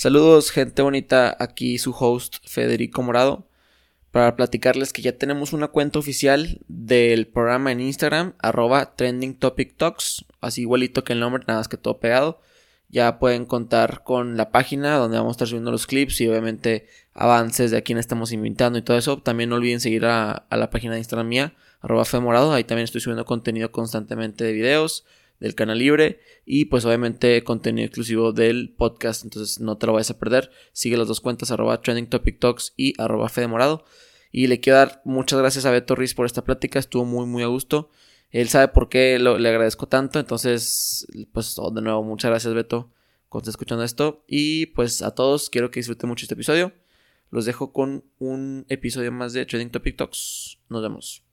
Saludos, gente bonita. Aquí su host Federico Morado. Para platicarles que ya tenemos una cuenta oficial del programa en Instagram, arroba así igualito que el nombre, nada más que todo pegado. Ya pueden contar con la página donde vamos a estar subiendo los clips y obviamente avances de a quién estamos invitando y todo eso. También no olviden seguir a, la página de Instagram mía, arroba Morado. Ahí también estoy subiendo contenido constantemente de videos del canal libre y pues obviamente contenido exclusivo del podcast. Entonces no te lo vayas a perder. Sigue las dos cuentas, arroba Trending Topic Talks y arroba Morado. Y le quiero dar muchas gracias a Beto Ruiz por esta plática. Estuvo muy, muy a gusto. Él sabe por qué le agradezco tanto. Entonces, pues oh, de nuevo, muchas gracias Beto cuando esté escuchando esto. Y pues a todos, quiero que disfruten mucho este episodio. Los dejo con un episodio más de Trending Topic Talks. Nos vemos.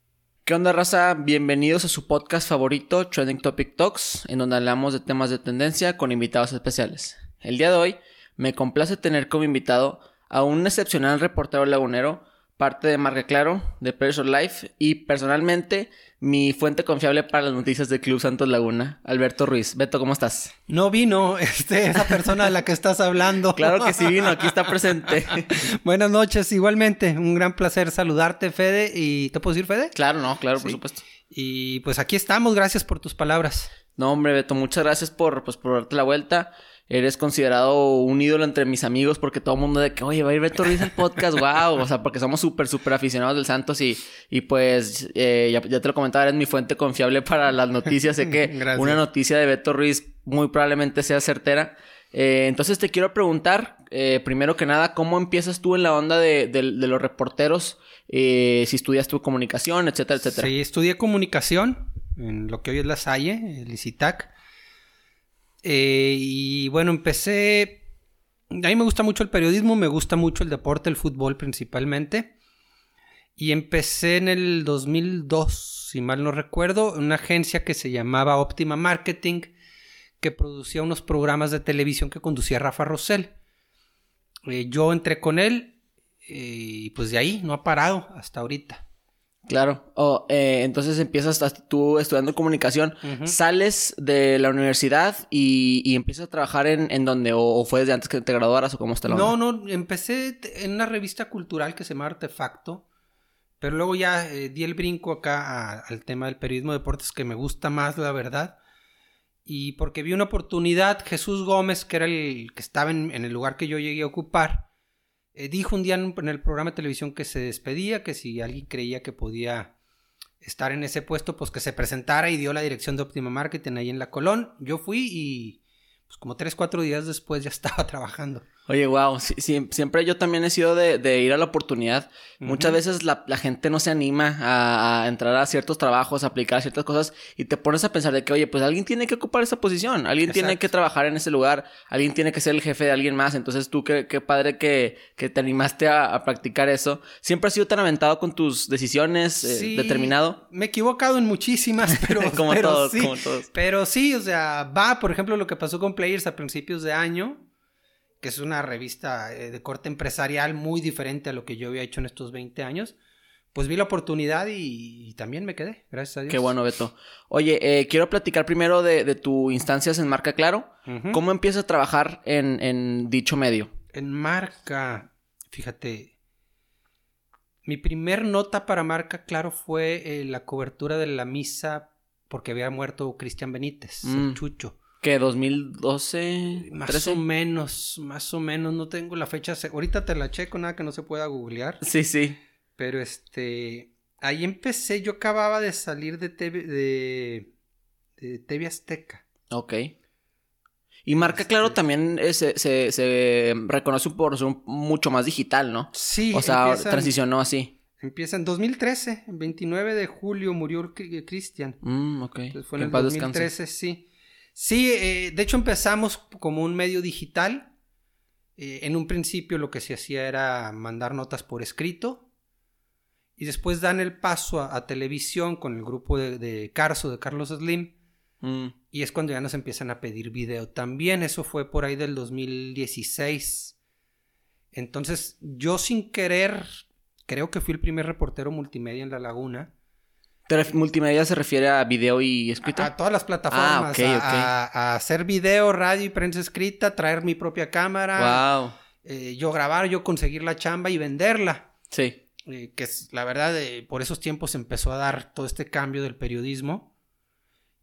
¿Qué onda, raza? Bienvenidos a su podcast favorito, Trending Topic Talks, en donde hablamos de temas de tendencia con invitados especiales. El día de hoy me complace tener como invitado a un excepcional reportero lagunero parte de Marca Claro, de Pressure Life y personalmente mi fuente confiable para las noticias del Club Santos Laguna, Alberto Ruiz. Beto, ¿cómo estás? No vino este, esa persona de la que estás hablando. claro que sí vino, aquí está presente. Buenas noches, igualmente. Un gran placer saludarte, Fede. ¿Y te puedo decir, Fede? Claro, no, claro, por supuesto. Y pues aquí estamos, gracias por tus palabras. No, hombre, Beto, muchas gracias por, pues, por darte la vuelta eres considerado un ídolo entre mis amigos porque todo el mundo de que, oye, va a ir Beto Ruiz al podcast, wow, o sea, porque somos súper, súper aficionados del Santos y, y pues eh, ya, te lo comentaba, eres mi fuente confiable para las noticias, sé que una noticia de Beto Ruiz muy probablemente sea certera. Eh, entonces te quiero preguntar, eh, primero que nada, ¿cómo empiezas tú en la onda de, de, los reporteros? si estudias tu comunicación, etcétera, etcétera. Sí, estudié comunicación en lo que hoy es la Salle, el ICITAC. Eh, y bueno, empecé... A mí me gusta mucho el periodismo, me gusta mucho el deporte, el fútbol principalmente. Y empecé en el 2002, si mal no recuerdo, en una agencia que se llamaba Optima Marketing, que producía unos programas de televisión que conducía Rafa Rosell. Eh, yo entré con él eh, y pues de ahí no ha parado hasta ahorita. Claro. Oh, eh, entonces empiezas tú estudiando comunicación, sales de la universidad y, empiezas a trabajar en, en donde, o, fue desde antes que te graduaras o cómo está la No, no, empecé en una revista cultural que se llama Artefacto, pero luego ya eh, di el brinco acá al tema del periodismo de deportes que me gusta más, la verdad. Y porque vi una oportunidad, Jesús Gómez, que era el que estaba en el lugar que yo llegué a ocupar, eh, dijo un día en, el programa de televisión que se despedía, que si alguien creía que podía estar en ese puesto, pues que se presentara y dio la dirección de Optima Marketing ahí en la Colón. Yo fui y pues como tres, cuatro días después ya estaba trabajando. Oye, wow, siempre yo también he sido de, ir a la oportunidad. Muchas veces la, gente no se anima a, entrar a ciertos trabajos, a aplicar ciertas cosas y te pones a pensar de que, oye, pues alguien tiene que ocupar esa posición, alguien tiene que trabajar en ese lugar, alguien tiene que ser el jefe de alguien más. Entonces tú, qué, qué padre que, que te animaste a, practicar eso. ¿Siempre has sido tan aventado con tus decisiones, eh, determinado? Me he equivocado en muchísimas, pero, como todos, como todos. Pero sí, o sea, va, por ejemplo, lo que pasó con Players a principios de año que es una revista eh, de corte empresarial muy diferente a lo que yo había hecho en estos 20 años, pues vi la oportunidad y, también me quedé, gracias a Dios. Qué bueno, Beto. Oye, eh, quiero platicar primero de, tu instancias en Marca Claro. ¿Cómo empiezas a trabajar en, dicho medio? En Marca, fíjate, mi primer nota para Marca Claro fue eh, la cobertura de la misa porque había muerto Cristian Benítez, el mm. Chucho. ¿Qué? ¿2012? Más o menos, más o menos. No tengo la fecha. Ahorita te la checo, nada que no se pueda googlear. Sí, sí. Pero este. Ahí empecé. Yo acababa de salir de TV, de, de TV Azteca. Ok. Y marca, claro, este también eh, se, se, reconoce por ser mucho más digital, ¿no? Sí. O sea, transicionó así. Empieza en 2013, el 29 de julio murió Cristian. Mm, ok. fue en, el 2013, sí. Sí, eh, de hecho empezamos como un medio digital. Eh, en un principio lo que se hacía era mandar notas por escrito. Y después dan el paso a, televisión con el grupo de, Carso, de Carlos Slim. Mm. Y es cuando ya nos empiezan a pedir video también. Eso fue por ahí del 2016. Entonces yo sin querer, creo que fui el primer reportero multimedia en La Laguna. Multimedia se refiere a video y escrita? A, todas las plataformas. Ah, a, hacer video, radio y prensa escrita, traer mi propia cámara. Wow. Eh, yo grabar, yo conseguir la chamba y venderla. Sí. Eh, que es, la verdad, eh, por esos tiempos empezó a dar todo este cambio del periodismo.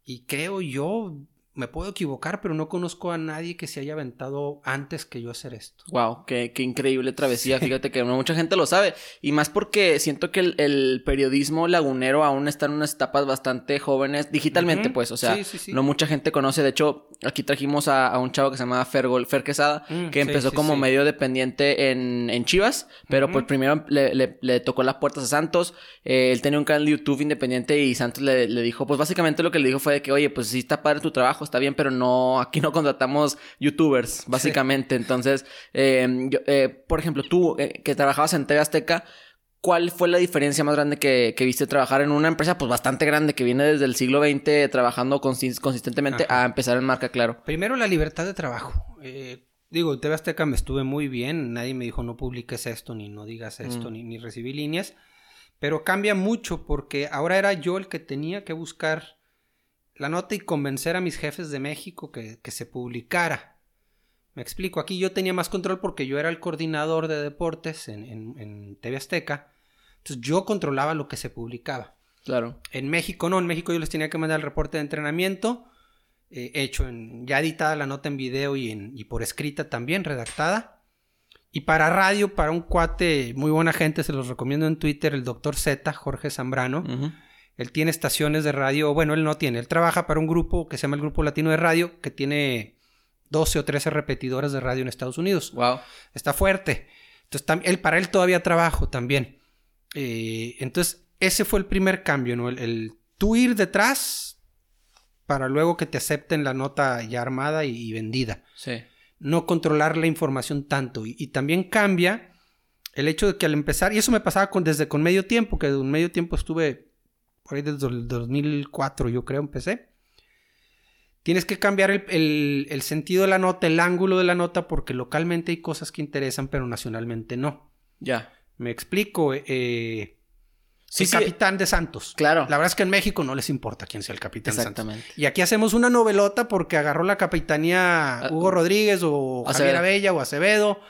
Y creo yo, me puedo equivocar, pero no conozco a nadie que se haya aventado antes que yo hacer esto. Wow, qué, qué increíble travesía. Fíjate que no mucha gente lo sabe. Y más porque siento que el, periodismo lagunero aún está en unas etapas bastante jóvenes, digitalmente, pues. O sea, no mucha gente conoce. De hecho, aquí trajimos a, un chavo que se llama Fer, Fer Quesada, mm, que empezó como medio dependiente en, en Chivas, pero pues primero le, le, tocó las puertas a Santos. Eh, él tenía un canal de YouTube independiente y Santos le, le dijo, pues básicamente lo que le dijo fue de que, oye, pues sí está padre tu trabajo está bien, pero no, aquí no contratamos youtubers, básicamente. Entonces, eh, eh, por ejemplo, tú eh, que trabajabas en TV Azteca, ¿cuál fue la diferencia más grande que, viste trabajar en una empresa pues bastante grande que viene desde el siglo XX trabajando consistentemente a empezar en marca, claro? Primero la libertad de trabajo. digo, en TV Azteca me estuve muy bien, nadie me dijo no publiques esto, ni no digas esto, mm. ni, ni recibí líneas. Pero cambia mucho porque ahora era yo el que tenía que buscar la nota y convencer a mis jefes de México que, se publicara. Me explico, aquí yo tenía más control porque yo era el coordinador de deportes en, en, TV Azteca. Entonces yo controlaba lo que se publicaba. Claro. En México no, en México yo les tenía que mandar el reporte de entrenamiento, eh, hecho en, ya editada la nota en video y, en, y por escrita también, redactada. Y para radio, para un cuate muy buena gente, se los recomiendo en Twitter, el doctor Z, Jorge Zambrano. Él tiene estaciones de radio, bueno, él no tiene, él trabaja para un grupo que se llama el Grupo Latino de Radio, que tiene 12 o 13 repetidoras de radio en Estados Unidos. Wow. Está fuerte. Entonces, él, para él todavía trabajo también. Eh, entonces, ese fue el primer cambio, ¿no? El, tú ir detrás para luego que te acepten la nota ya armada y, vendida. Sí. No controlar la información tanto. Y, también cambia el hecho de que al empezar, y eso me pasaba con, desde con medio tiempo, que de un medio tiempo estuve por ahí desde el 2004 yo creo empecé. Tienes que cambiar el, sentido de la nota, el ángulo de la nota, porque localmente hay cosas que interesan, pero nacionalmente no. Ya. Me explico. Eh, sí, capitán de Santos. Claro. La verdad es que en México no les importa quién sea el capitán Exactamente. Santos. Y aquí hacemos una novelota porque agarró la capitanía ah, Hugo Rodríguez o Javier Abella o Acevedo.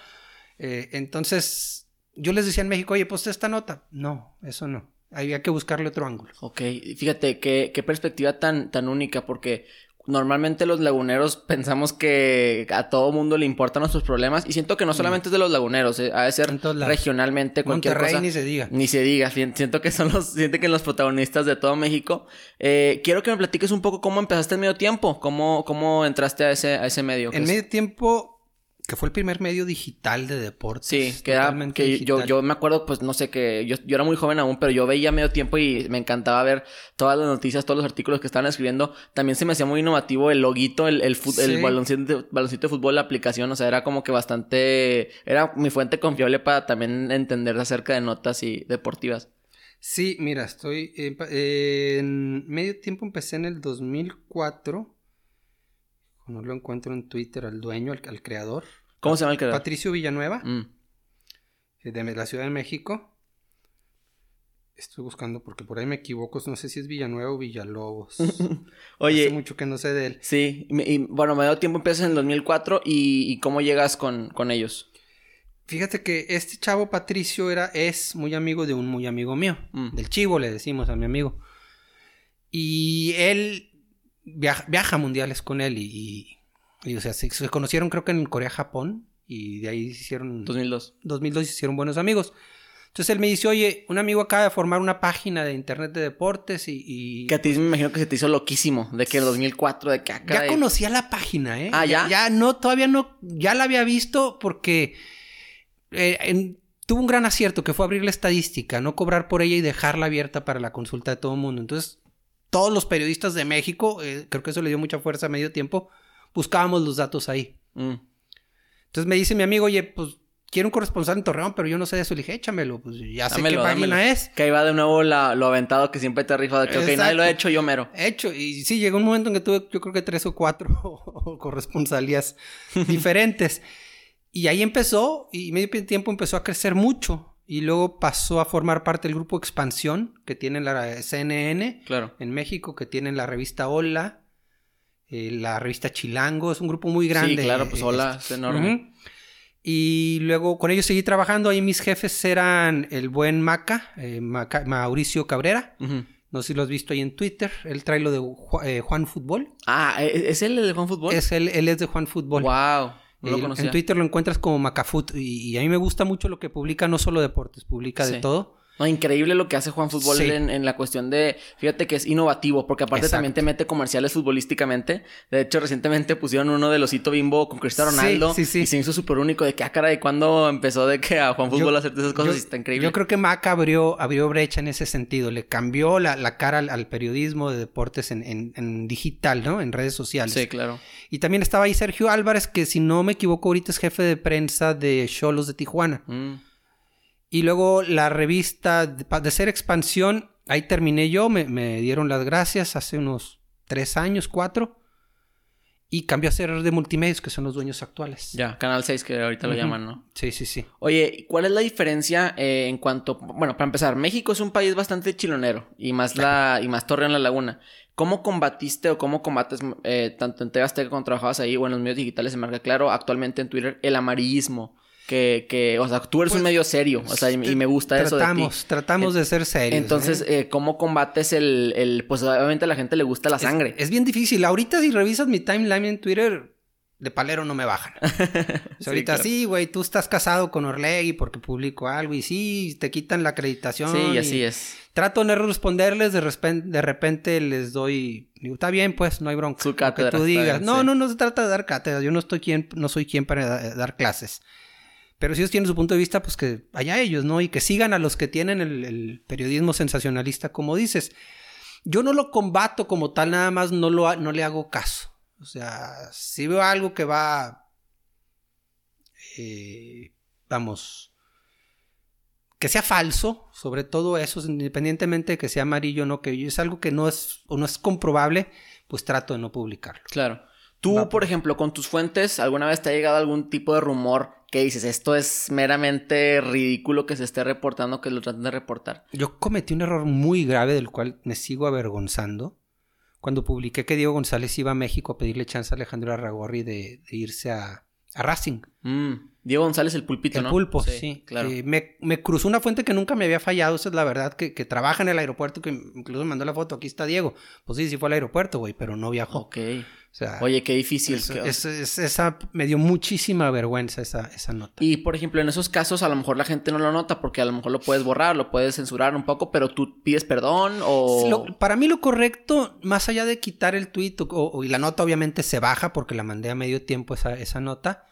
Eh, entonces, yo les decía en México, oye, pues esta nota. No, eso no. Había que buscarle otro ángulo. Ok, fíjate qué, qué perspectiva tan, tan única, porque normalmente los laguneros pensamos que a todo mundo le importan nuestros problemas y siento que no solamente es de los laguneros, eh, ha de ser regionalmente cualquier Monterrey ni se diga. Ni se diga, siento que son los siento que los protagonistas de todo México. Eh, quiero que me platiques un poco cómo empezaste en medio tiempo, cómo cómo entraste a ese a ese medio. En medio tiempo que fue el primer medio digital de deportes. Sí, que era que yo, yo me acuerdo, pues no sé, que yo, yo era muy joven aún, pero yo veía medio tiempo y me encantaba ver todas las noticias, todos los artículos que estaban escribiendo. También se me hacía muy innovativo el loguito, el, el, el baloncito, baloncito, de fútbol, la aplicación, o sea, era como que bastante, era mi fuente confiable para también entender acerca de notas y deportivas. Sí, mira, estoy en medio tiempo empecé en el 2004 no lo encuentro en Twitter al dueño, al, creador. ¿Cómo se llama el creador? Patricio Villanueva, mm. eh, de la Ciudad de México. Estoy buscando porque por ahí me equivoco, no sé si es Villanueva o Villalobos. Oye. Hace mucho que no sé de él. Sí, y, bueno, me dio tiempo, empiezas en el 2004 y, y cómo llegas con, con, ellos. Fíjate que este chavo Patricio era, es muy amigo de un muy amigo mío, mm. del Chivo le decimos a mi amigo. Y él viaja, mundiales con él y, o sea, se, conocieron creo que en Corea, Japón y de ahí se hicieron... 2002. 2002 se hicieron buenos amigos. Entonces él me dice, oye, un amigo acaba de formar una página de internet de deportes y... Que a ti me imagino que se te hizo loquísimo, de que en 2004, de que acá... Ya conocía la página, ¿eh? Ah, ¿ya? Ya, no, todavía no, ya la había visto porque eh, tuvo un gran acierto que fue abrir la estadística, no cobrar por ella y dejarla abierta para la consulta de todo el mundo. Entonces todos los periodistas de México, eh, creo que eso le dio mucha fuerza a medio tiempo, buscábamos los datos ahí. Mm. Entonces me dice mi amigo, oye, pues quiero un corresponsal en Torreón, pero yo no sé de eso. Le dije, échamelo, pues ya sé qué página es. Que ahí va de nuevo lo aventado que siempre te rifa de que, ok, nadie lo ha hecho, yo mero. Hecho, y sí, llegó un momento en que tuve, yo creo que tres o cuatro corresponsalías diferentes. Y ahí empezó, y medio tiempo empezó a crecer mucho. Y luego pasó a formar parte del grupo Expansión, que tiene la CNN Claro. en México, que tiene la revista Hola, eh, la revista Chilango, es un grupo muy grande. Sí, claro, pues hola, este, es enorme. Y luego con ellos seguí trabajando. Ahí mis jefes eran el buen Maca, eh, Maca- Mauricio Cabrera. No sé si lo has visto ahí en Twitter. Él trae lo de Ju- eh, Juan Fútbol. Ah, ¿e- ¿es él el de Juan Fútbol? Es él, él es de Juan Fútbol. Wow, no lo conocía. en Twitter lo encuentras como Macafut. Y, y a mí me gusta mucho lo que publica, no solo deportes, publica de todo. No, increíble lo que hace Juan Fútbol Sí. en, en la cuestión de, fíjate que es innovativo, porque aparte Exacto. también te mete comerciales futbolísticamente. De hecho, recientemente pusieron uno de Losito Bimbo con Cristiano Ronaldo. sí, sí. Y se hizo súper único de que, ah, caray, ¿cuándo empezó de que a Juan Fútbol Yo- a hacer esas cosas? yo- está increíble. Yo creo que Maca abrió, abrió brecha en ese sentido. Le cambió la, la cara al, al periodismo de deportes en, en- en digital, ¿no? En redes sociales. Sí, claro. Y también estaba ahí Sergio Álvarez, que si no me equivoco, ahorita es jefe de prensa de Cholos de Tijuana. Mm. Y luego la revista de, de Ser Expansión, ahí terminé yo, me, me dieron las gracias hace unos tres años, cuatro. Y cambió a ser de multimedios, que son los dueños actuales. Ya, Canal 6 que ahorita lo llaman, ¿no? Sí, sí, sí. Oye, ¿y ¿cuál es la diferencia eh, en cuanto, bueno, para empezar, México es un país bastante chilonero y más la y más Torreón la Laguna. ¿Cómo combatiste o cómo combates eh, tanto en TV Azteca cuando trabajabas ahí o en los medios digitales en Marca Claro, actualmente en Twitter, el amarillismo? Que, que o sea, tú eres Pues, un medio serio, o sea, y, y me gusta eso de ti. Tratamos, tratamos de ser serios. Entonces, ¿eh? eh, ¿cómo combates el, el, pues obviamente a la gente le gusta la sangre? Es, bien difícil. Ahorita si revisas mi timeline en Twitter, de palero no me bajan. O sea, Sí, ahorita claro. sí, güey, tú estás casado con Orlegui porque publico algo y sí, te quitan la acreditación. Sí, y así es. Trato de no responderles, de repente, de repente les doy, digo, está bien, pues, no hay bronca. Su lo cátedra, que tú digas. bien, no, sí. no, no se trata de dar cátedra. Yo no estoy quien, no soy quien para da- dar clases. Pero si ellos tienen su punto de vista, pues que allá ellos, ¿no? Y que sigan a los que tienen el, el periodismo sensacionalista, como dices. Yo no lo combato como tal, nada más no, lo, no le hago caso. O sea, si veo algo que va, eh, vamos, que sea falso, sobre todo eso, independientemente de que sea amarillo o no, que es algo que no es, o no es comprobable, pues trato de no publicarlo. Claro. Tú, por ejemplo, con tus fuentes, ¿alguna vez te ha llegado algún tipo de rumor que dices, esto es meramente ridículo que se esté reportando, que lo traten de reportar? Yo cometí un error muy grave del cual me sigo avergonzando. Cuando publiqué que Diego González iba a México a pedirle chance a Alejandro Arragorri de, de irse a, a Racing. Mm, Diego González, el pulpito, el ¿no? pulpo, sí. claro. Eh, me, me cruzó una fuente que nunca me había fallado, esa es la verdad, que, que trabaja en el aeropuerto, que incluso me mandó la foto, aquí está Diego. Pues sí, sí fue al aeropuerto, güey, pero no viajó. ok. O sea, Oye, qué difícil. es- que- es- es- esa me dio muchísima vergüenza esa, esa nota. Y, por ejemplo, en esos casos a lo mejor la gente no lo nota porque a lo mejor lo puedes borrar, lo puedes censurar un poco, pero tú pides perdón o... Lo- para mí lo correcto, más allá de quitar el tweet o, o- y la nota obviamente se baja porque la mandé a medio tiempo esa, esa nota,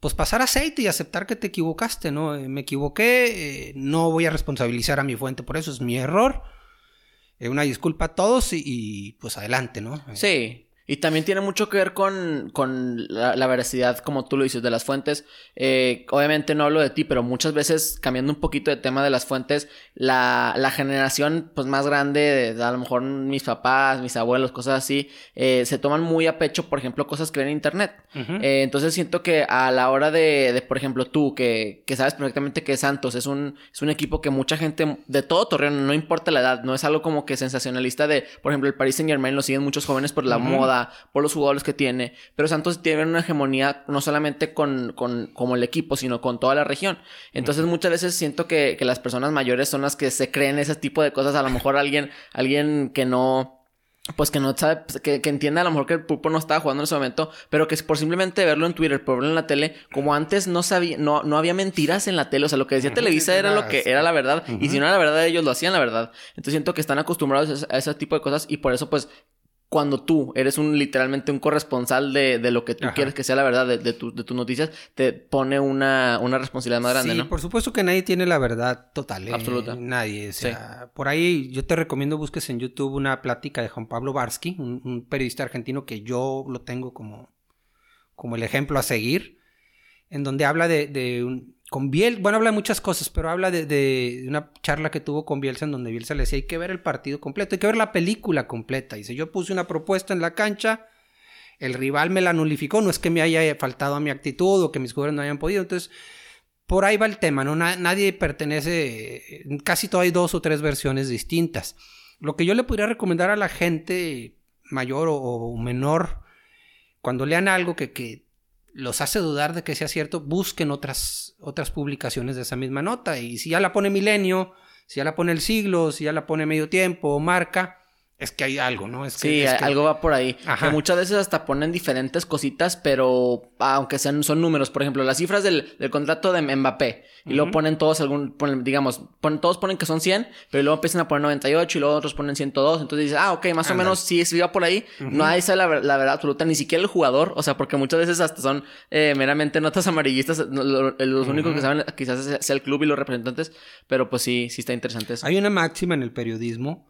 pues pasar aceite y aceptar que te equivocaste, ¿no? Eh, me equivoqué, eh, no voy a responsabilizar a mi fuente por eso, es mi error. Eh, una disculpa a todos y, y, pues adelante, ¿no? Sí. Y también tiene mucho que ver con, con la, la veracidad, como tú lo dices, de las fuentes. Eh, obviamente no hablo de ti, pero muchas veces, cambiando un poquito de tema de las fuentes, la, la generación pues más grande, de, a lo mejor mis papás, mis abuelos, cosas así, eh, se toman muy a pecho, por ejemplo, cosas que ven en internet. Eh, entonces siento que a la hora de, de, por ejemplo, tú, que, que sabes perfectamente que Santos es un, es un equipo que mucha gente de todo Torreón, no importa la edad, no es algo como que sensacionalista de, por ejemplo, el Paris Saint Germain lo siguen muchos jóvenes por la moda, por los jugadores que tiene, pero Santos tiene una hegemonía no solamente con, con como el equipo, sino con toda la región. Entonces muchas veces siento que, que las personas mayores son las que se creen ese tipo de cosas, a lo mejor alguien, alguien que no pues que no sabe, que, que entienda a lo mejor que el pulpo no estaba jugando en ese momento, pero que por simplemente verlo en Twitter, por verlo en la tele, como antes no sabía, no, no había mentiras en la tele, o sea, lo que decía Televisa era lo que era la verdad, y si no era la verdad, ellos lo hacían la verdad. Entonces siento que están acostumbrados a ese, a ese tipo de cosas, y por eso, pues, cuando tú eres un literalmente un corresponsal de, de lo que tú Ajá. quieres que sea la verdad de, de, tu- de tus noticias, te pone una, una responsabilidad más grande, sí, ¿no? por supuesto que nadie tiene la verdad total. ¿eh? Absoluta. Nadie. O sea, por ahí yo te recomiendo busques en YouTube una plática de Juan Pablo Barsky, un, un periodista argentino que yo lo tengo como, como el ejemplo a seguir, en donde habla de, de un, con Biel, bueno, habla de muchas cosas, pero habla de, una charla que tuvo con Bielsa en donde Bielsa le decía, hay que ver el partido completo, hay que ver la película completa. Dice, yo puse una propuesta en la cancha, el rival me la nulificó, no es que me haya faltado a mi actitud o que mis jugadores no hayan podido, entonces por ahí va el tema, ¿no? nadie pertenece, casi todo hay dos o tres versiones distintas. Lo que yo le podría recomendar a la gente mayor o, menor, cuando lean algo que, que, los hace dudar de que sea cierto, busquen otras, otras publicaciones de esa misma nota. Y si ya la pone Milenio, si ya la pone El Siglo, si ya la pone Medio Tiempo o Marca, es que hay algo, ¿no? Es sí, algo va por ahí. Que muchas veces hasta ponen diferentes cositas, pero aunque sean son números, por ejemplo, las cifras del, contrato de Mbappé, y luego ponen todos algún, digamos, todos ponen que son 100, pero luego empiezan a poner 98 y luego otros ponen 102, entonces dices, ah, ok, más o menos sí, sí va por ahí. No hay esa la, la, verdad absoluta, ni siquiera el jugador, o sea, porque muchas veces hasta son eh, meramente notas amarillistas, los únicos que saben quizás sea el club y los representantes, pero pues sí, sí está interesante eso. Hay una máxima en el periodismo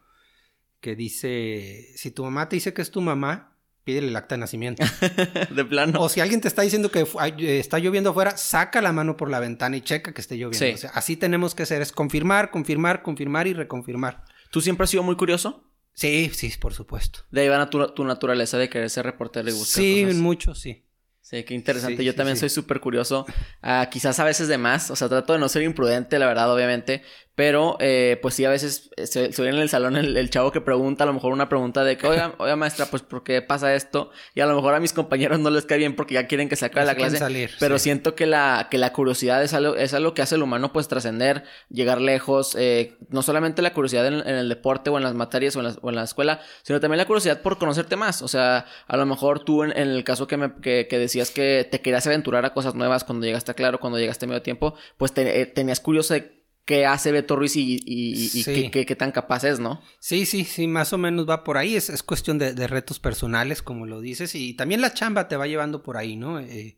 que dice, si tu mamá te dice que es tu mamá, pídele el acta de nacimiento. de plano. O si alguien te está diciendo que eh, está lloviendo afuera, saca la mano por la ventana y checa que esté lloviendo. O sea, así tenemos que hacer, es confirmar, confirmar, confirmar y reconfirmar. ¿Tú siempre has sido muy curioso? Sí, sí, por supuesto. De ahí va tu, tu naturaleza de querer ser reportero y buscar Sí, mucho, sí. Sí, qué interesante. Yo también soy súper curioso. Ah, quizás a veces de más. O sea, trato de no ser imprudente, la verdad, obviamente. Pero, eh, pues sí, a veces eh, se, se, en el salón el, chavo que pregunta, a lo mejor una pregunta de que, oiga, oiga, maestra, pues, ¿por qué pasa esto? Y a lo mejor a mis compañeros no les cae bien porque ya quieren que se acabe la clase. Salir, pero siento que la, que la curiosidad es algo, es algo que hace el humano, pues, trascender, llegar lejos. Eh, no solamente la curiosidad en, el deporte o en las materias o en la, o en la, escuela, sino también la curiosidad por conocerte más. O sea, a lo mejor tú en, el caso que, me, que, que, decías que te querías aventurar a cosas nuevas cuando llegaste a Claro, cuando llegaste a medio tiempo, pues te, tenías curioso de qué hace Beto Ruiz y, y, qué, tan capaz es, ¿no? Sí, sí, sí, más o menos va por ahí. Es, es cuestión de, retos personales, como lo dices, y también la chamba te va llevando por ahí, ¿no? Eh,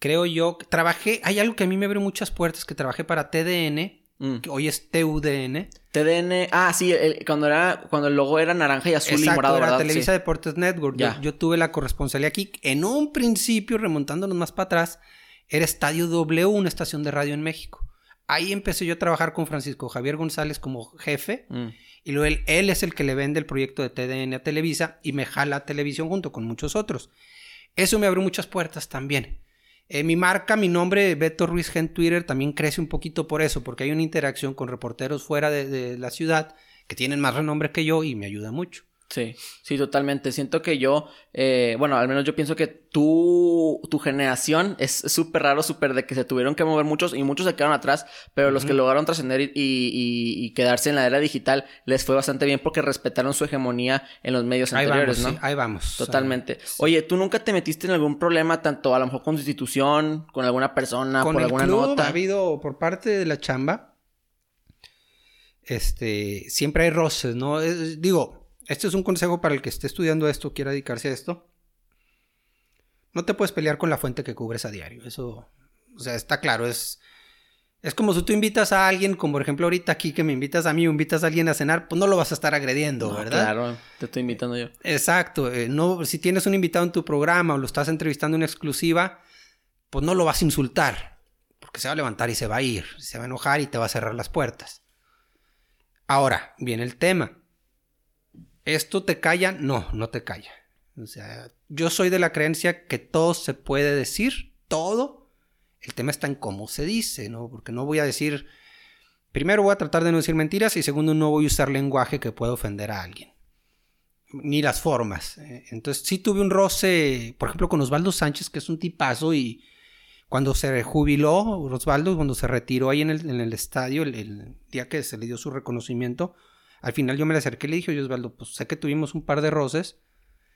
creo yo, trabajé, hay algo que a mí me abrió muchas puertas, que trabajé para TDN, mm. que hoy es TUDN. TDN, ah, sí, cuando era, cuando el logo era naranja y azul y morado, era Televisa Deportes Network. Yo, yo, tuve la corresponsalía aquí. En un principio, remontándonos más para atrás, era Estadio W, una estación de radio en México. Ahí empecé yo a trabajar con Francisco Javier González como jefe. Mm. Y luego él, es el que le vende el proyecto de TDN a Televisa y me jala a televisión junto con muchos otros. Eso me abrió muchas puertas también. Eh, mi marca, mi nombre, Beto Ruiz en Twitter, también crece un poquito por eso, porque hay una interacción con reporteros fuera de la ciudad que tienen más renombre que yo y me ayuda mucho. Sí, sí, totalmente. Siento que yo, eh, bueno, al menos yo pienso que tu, tu generación es súper raro, súper de que se tuvieron que mover muchos y muchos se quedaron atrás, pero los que lograron trascender y, y, quedarse en la era digital les fue bastante bien porque respetaron su hegemonía en los medios anteriores, ¿no? ahí vamos. Totalmente. Oye, ¿tú nunca te metiste en algún problema, tanto a lo mejor con tu institución, con alguna persona, con por alguna club nota? Ha habido por parte de la chamba, este, siempre hay roces, ¿no? digo, este es un consejo para el que esté estudiando esto, quiera dedicarse a esto. No te puedes pelear con la fuente que cubres a diario. Eso, o sea, está claro. Es, es como si tú invitas a alguien, como por ejemplo ahorita aquí que me invitas a mí invitas a alguien a cenar, pues no lo vas a estar agrediendo, ¿verdad? Claro, te estoy invitando yo. Exacto. Eh, no, si tienes un invitado en tu programa o lo estás entrevistando en exclusiva, pues no lo vas a insultar. Porque se va a levantar y se va a ir. Se va a enojar y te va a cerrar las puertas. Ahora, viene el tema. ¿Esto te calla? No, no te calla. O sea, yo soy de la creencia que todo se puede decir, todo. El tema está en cómo se dice, ¿no? Porque no voy a decir, primero voy a tratar de no decir mentiras y segundo no voy a usar lenguaje que pueda ofender a alguien. Ni las formas. ¿eh? Entonces sí tuve un roce, por ejemplo, con Osvaldo Sánchez, que es un tipazo y cuando se jubiló, Osvaldo, cuando se retiró ahí en el, estadio, el día que se le dio su reconocimiento, al final yo me le acerqué y le dije, oye Osvaldo, pues sé que tuvimos un par de roces,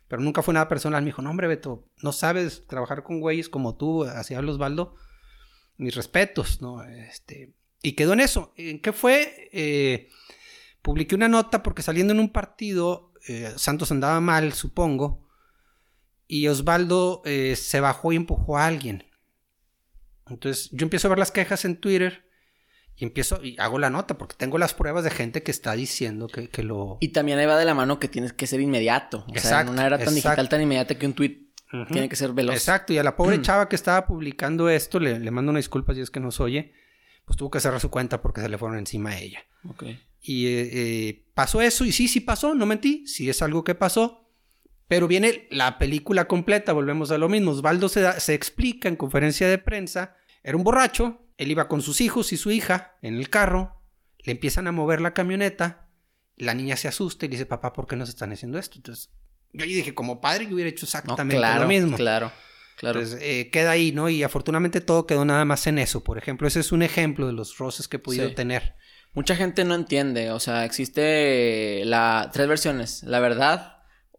pero nunca fue nada personal. Me dijo, no hombre Beto, no sabes trabajar con güeyes como tú, así habla Osvaldo. Mis respetos, ¿no? Este, y quedó en eso. ¿En qué fue? Eh, publiqué una nota porque saliendo en un partido, eh, Santos andaba mal, supongo, y Osvaldo eh, se bajó y empujó a alguien. Entonces yo empiezo a ver las quejas en Twitter y empiezo y hago la nota porque tengo las pruebas de gente que está diciendo que, que lo... Y también ahí va de la mano que tienes que ser inmediato. O exacto, sea, en una era tan digital, tan inmediata que un tweet tiene que ser veloz. Exacto, y a la pobre chava que estaba publicando esto, le, le mando una disculpa si es que nos oye, pues tuvo que cerrar su cuenta porque se le fueron encima a ella. Ok. Y eh, eh, pasó eso, y sí, sí pasó, no mentí, sí es algo que pasó. Pero viene la película completa, volvemos a lo mismo. Osvaldo se, se explica en conferencia de prensa, era un borracho, él iba con sus hijos y su hija en el carro, le empiezan a mover la camioneta, la niña se asusta y le dice, papá, ¿por qué nos están haciendo esto? Entonces, yo ahí dije, como padre, yo hubiera hecho exactamente lo mismo. Claro, claro. Entonces, eh, queda ahí, ¿no? Y afortunadamente todo quedó nada más en eso. Por ejemplo, ese es un ejemplo de los roces que he podido Sí. tener. Mucha gente no entiende, o sea, existe la tres versiones, la verdad,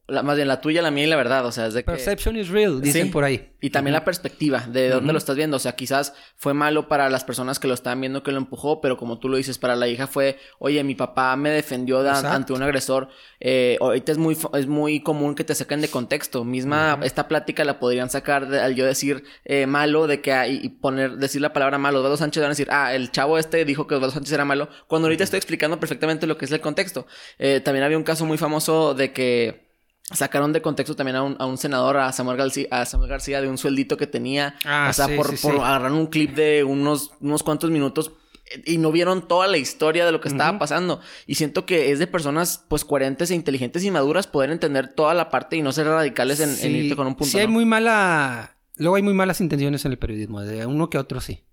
la, más bien la tuya, la mía y la verdad, o sea, es de que... Perception is real, dicen Sí. por ahí. Y también la perspectiva de dónde lo estás viendo. O sea, quizás fue malo para las personas que lo estaban viendo que lo empujó, pero como tú lo dices, para la hija fue, oye, mi papá me defendió de- ante un agresor. Eh, ahorita es muy, es muy común que te saquen de contexto. Misma, esta plática la podrían sacar de- al yo decir eh, malo, de que hay, y poner, decir la palabra malo. Osvaldo Sánchez van a decir, ah, el chavo este dijo que Osvaldo Sánchez era malo, cuando ahorita estoy explicando perfectamente lo que es el contexto. Eh, también había un caso muy famoso de que sacaron de contexto también a un, a un senador, a Samuel, García, a Samuel García, de un sueldito que tenía. Ah, o sea, sí, por, sí, por sí. agarrar un clip de unos, unos cuantos minutos eh, y no vieron toda la historia de lo que estaba pasando. Y siento que es de personas, pues, coherentes e inteligentes y maduras poder entender toda la parte y no ser radicales en, irte con un punto. sí muy mala... Luego hay muy malas intenciones en el periodismo, de uno que otro sí.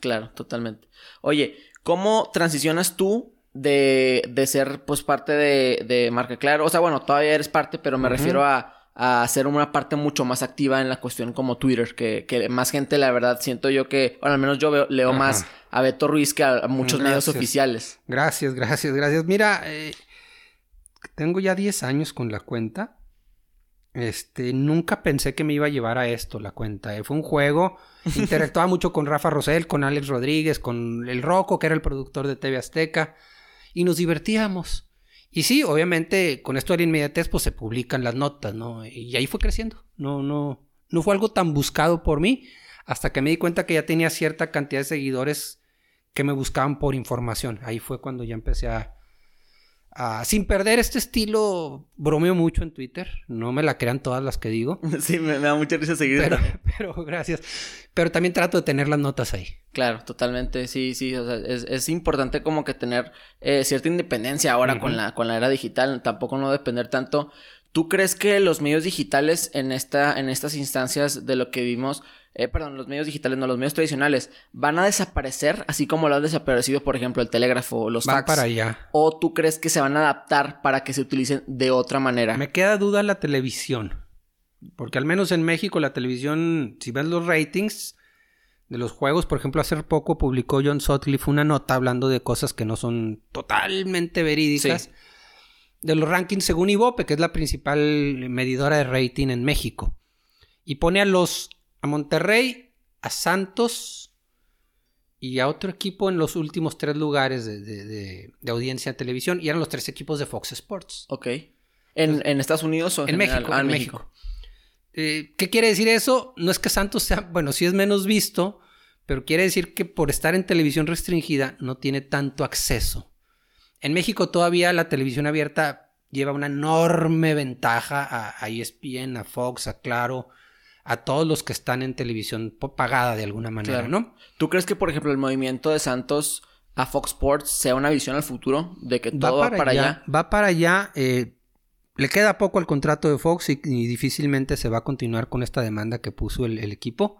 Claro, totalmente. Oye, ¿cómo transicionas tú de, de ser, pues, parte de, de Marca Claro? O sea, bueno, todavía eres parte, pero me refiero a, a ser una parte mucho más activa en la cuestión como Twitter, que, que más gente, la verdad, siento yo que, bueno, al menos yo veo, leo Ajá. más a Beto Ruiz que a, muchos medios oficiales. Gracias, gracias, gracias. Mira, eh, tengo ya 10 años con la cuenta. Este, nunca pensé que me iba a llevar a esto la cuenta. eh. Fue un juego. Interactuaba mucho con Rafa Rosell, con Alex Rodríguez, con el Rocco, que era el productor de TV Azteca. Y nos divertíamos. Y sí, obviamente, con esto de la inmediatez, pues se publican las notas, ¿no? Y ahí fue creciendo. No, no, no fue algo tan buscado por mí. Hasta que me di cuenta que ya tenía cierta cantidad de seguidores que me buscaban por información. Ahí fue cuando ya empecé a, a- sin perder este estilo, bromeo mucho en Twitter. No me la crean todas las que digo. sí, me, me da mucha risa seguir. Pero, pero gracias. Pero también trato de tener las notas ahí. Claro, totalmente, sí, sí, o sea, es, es importante como que tener eh, cierta independencia ahora con la, con la era digital, tampoco no depender tanto. ¿Tú crees que los medios digitales en esta, en estas instancias de lo que vimos, eh, perdón, los medios digitales, no, los medios tradicionales, van a desaparecer, así como lo han desaparecido, por ejemplo, el telégrafo los Van fax? para allá. ¿O tú crees que se van a adaptar para que se utilicen de otra manera? Me queda duda la televisión. Porque al menos en México la televisión, si ves los ratings de los juegos, por ejemplo, hace poco publicó John Sutcliffe una nota hablando de cosas que no son totalmente verídicas. Sí. De los rankings según Ibope, que es la principal medidora de rating en México. Y pone a los a Monterrey, a Santos y a otro equipo en los últimos tres lugares de, de- de- de audiencia en televisión. Y eran los tres equipos de Fox Sports. Ok. ¿En, en Estados Unidos o en? México, Ah, en México. Eh, ¿Qué quiere decir eso? No es que Santos sea, bueno, sí es menos visto, pero quiere decir que por estar en televisión restringida no tiene tanto acceso. En México todavía la televisión abierta lleva una enorme ventaja a, a ESPN, a Fox, a Claro, a todos los que están en televisión pagada de alguna manera, Claro. ¿no? ¿Tú crees que, por ejemplo, el movimiento de Santos a Fox Sports sea una visión al futuro de que todo va para, allá? Va para allá. eh, le queda poco al contrato de Fox y, y difícilmente se va a continuar con esta demanda que puso el, el equipo.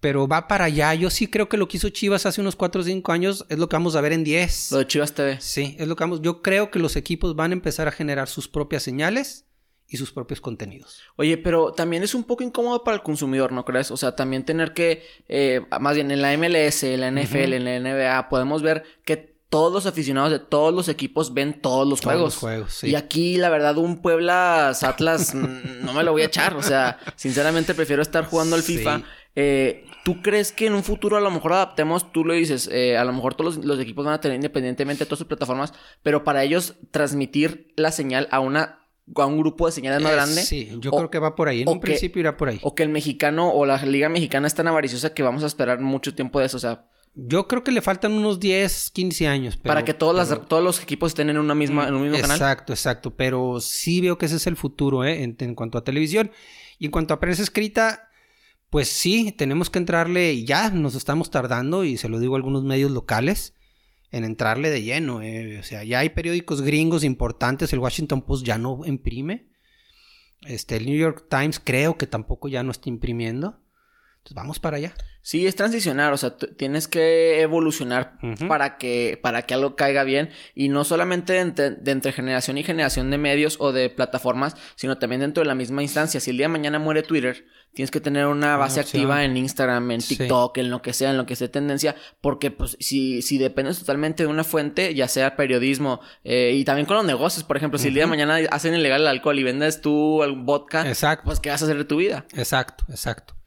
Pero va para allá. Yo sí creo que lo que hizo Chivas hace unos 4 o 5 años es lo que vamos a ver en 10. Lo de Chivas TV. Sí, es lo que vamos. Yo creo que los equipos van a empezar a generar sus propias señales y sus propios contenidos. Oye, pero también es un poco incómodo para el consumidor, ¿no crees? O sea, también tener que, eh, más bien en la MLS, en la NFL, en la NBA, podemos ver que todos los aficionados de todos los equipos ven todos los Todos juegos. los juegos, sí. Y aquí, la verdad, un Puebla Atlas no me lo voy a echar. O sea, sinceramente prefiero estar jugando al Sí. FIFA. Eh, ¿Tú crees que en un futuro a lo mejor adaptemos, tú lo dices, eh, a lo mejor todos los, los equipos van a tener independientemente todas sus plataformas, pero para ellos transmitir la señal a una a un grupo de señales más Eh, grande? Sí, yo O- creo que va por ahí. En un que- principio irá por ahí. O que el mexicano o la liga mexicana es tan avariciosa que vamos a esperar mucho tiempo de eso. O sea, Yo creo que le faltan unos 10, 15 años. pero- para que todos, las- pero- todos los equipos estén en una misma, en un mismo canal. Exacto, exacto. Pero sí veo que ese es el futuro, ¿eh? En, en cuanto a televisión. Y en cuanto a prensa escrita, pues sí, tenemos que entrarle, y ya nos estamos tardando, y se lo digo a algunos medios locales, en entrarle de lleno. ¿eh? O sea, ya hay periódicos gringos importantes, el Washington Post ya no imprime. Este, el New York Times creo que tampoco ya no está imprimiendo. Entonces vamos para allá. Sí, es transicionar, o sea, tienes que evolucionar para, que, para que algo caiga bien y no solamente de entre, generación y generación de medios o de plataformas, sino también dentro de la misma instancia. Si el día de mañana muere Twitter, tienes que tener una base activa en Instagram, en TikTok, en lo que sea, en lo que sea tendencia, porque pues si, si dependes totalmente de una fuente, ya sea periodismo eh, y también con los negocios, por ejemplo, si el día de mañana hacen ilegal el alcohol y vendes tú algún vodka, pues ¿qué vas a hacer de tu vida? Exacto, exacto.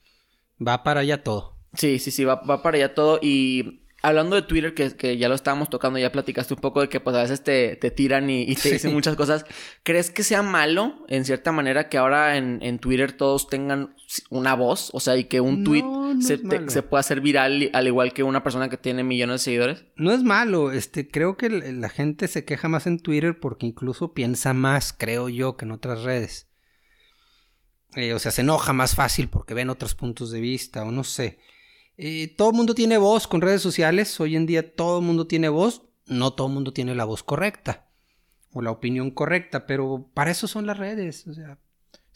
Va para allá todo. Sí, sí, sí, va, va para allá todo. Y hablando de Twitter, que, que, ya lo estábamos tocando, ya platicaste un poco de que pues a veces te, te tiran y, te dicen muchas cosas. ¿Crees que sea malo, en cierta manera, que ahora en, en Twitter todos tengan una voz? O sea, y que un tweet se, se, pueda hacer viral al igual que una persona que tiene millones de seguidores. No es malo, este, creo que la gente se queja más en Twitter porque incluso piensa más, creo yo, que en otras redes. Eh, o sea, se enoja más fácil porque ven otros puntos de vista, o no sé. Eh, todo el mundo tiene voz con redes sociales. Hoy en día todo el mundo tiene voz. No todo el mundo tiene la voz correcta o la opinión correcta, pero para eso son las redes. O sea,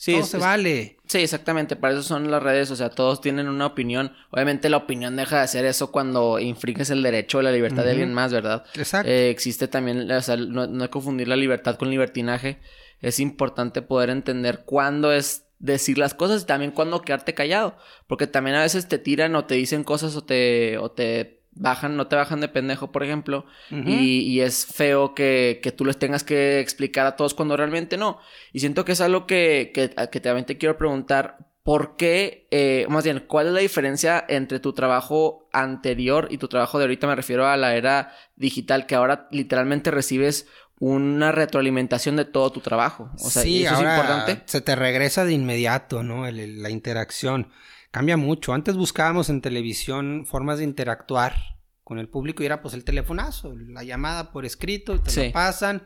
todo se vale. Sí, exactamente. Para eso son las redes. O sea, todos tienen una opinión. Obviamente la opinión deja de ser eso cuando infringes el derecho o la libertad de alguien más, ¿verdad? Exacto. Eh, existe también, o sea, no, no confundir la libertad con libertinaje. Es importante poder entender cuándo es decir las cosas y también cuando quedarte callado. Porque también a veces te tiran o te dicen cosas o te, o te bajan, no te bajan de pendejo, por ejemplo. y, y, es feo que, que, tú les tengas que explicar a todos cuando realmente no. Y siento que es algo que, que, que también te quiero preguntar. ¿Por qué, eh, más bien, cuál es la diferencia entre tu trabajo anterior y tu trabajo de ahorita? Me refiero a la era digital, que ahora literalmente recibes una retroalimentación de todo tu trabajo. O sea, sí, eso es importante. Se te regresa de inmediato, ¿no? la interacción. Cambia mucho. Antes buscábamos en televisión formas de interactuar con el público y era pues el telefonazo, la llamada por escrito, y te lo pasan.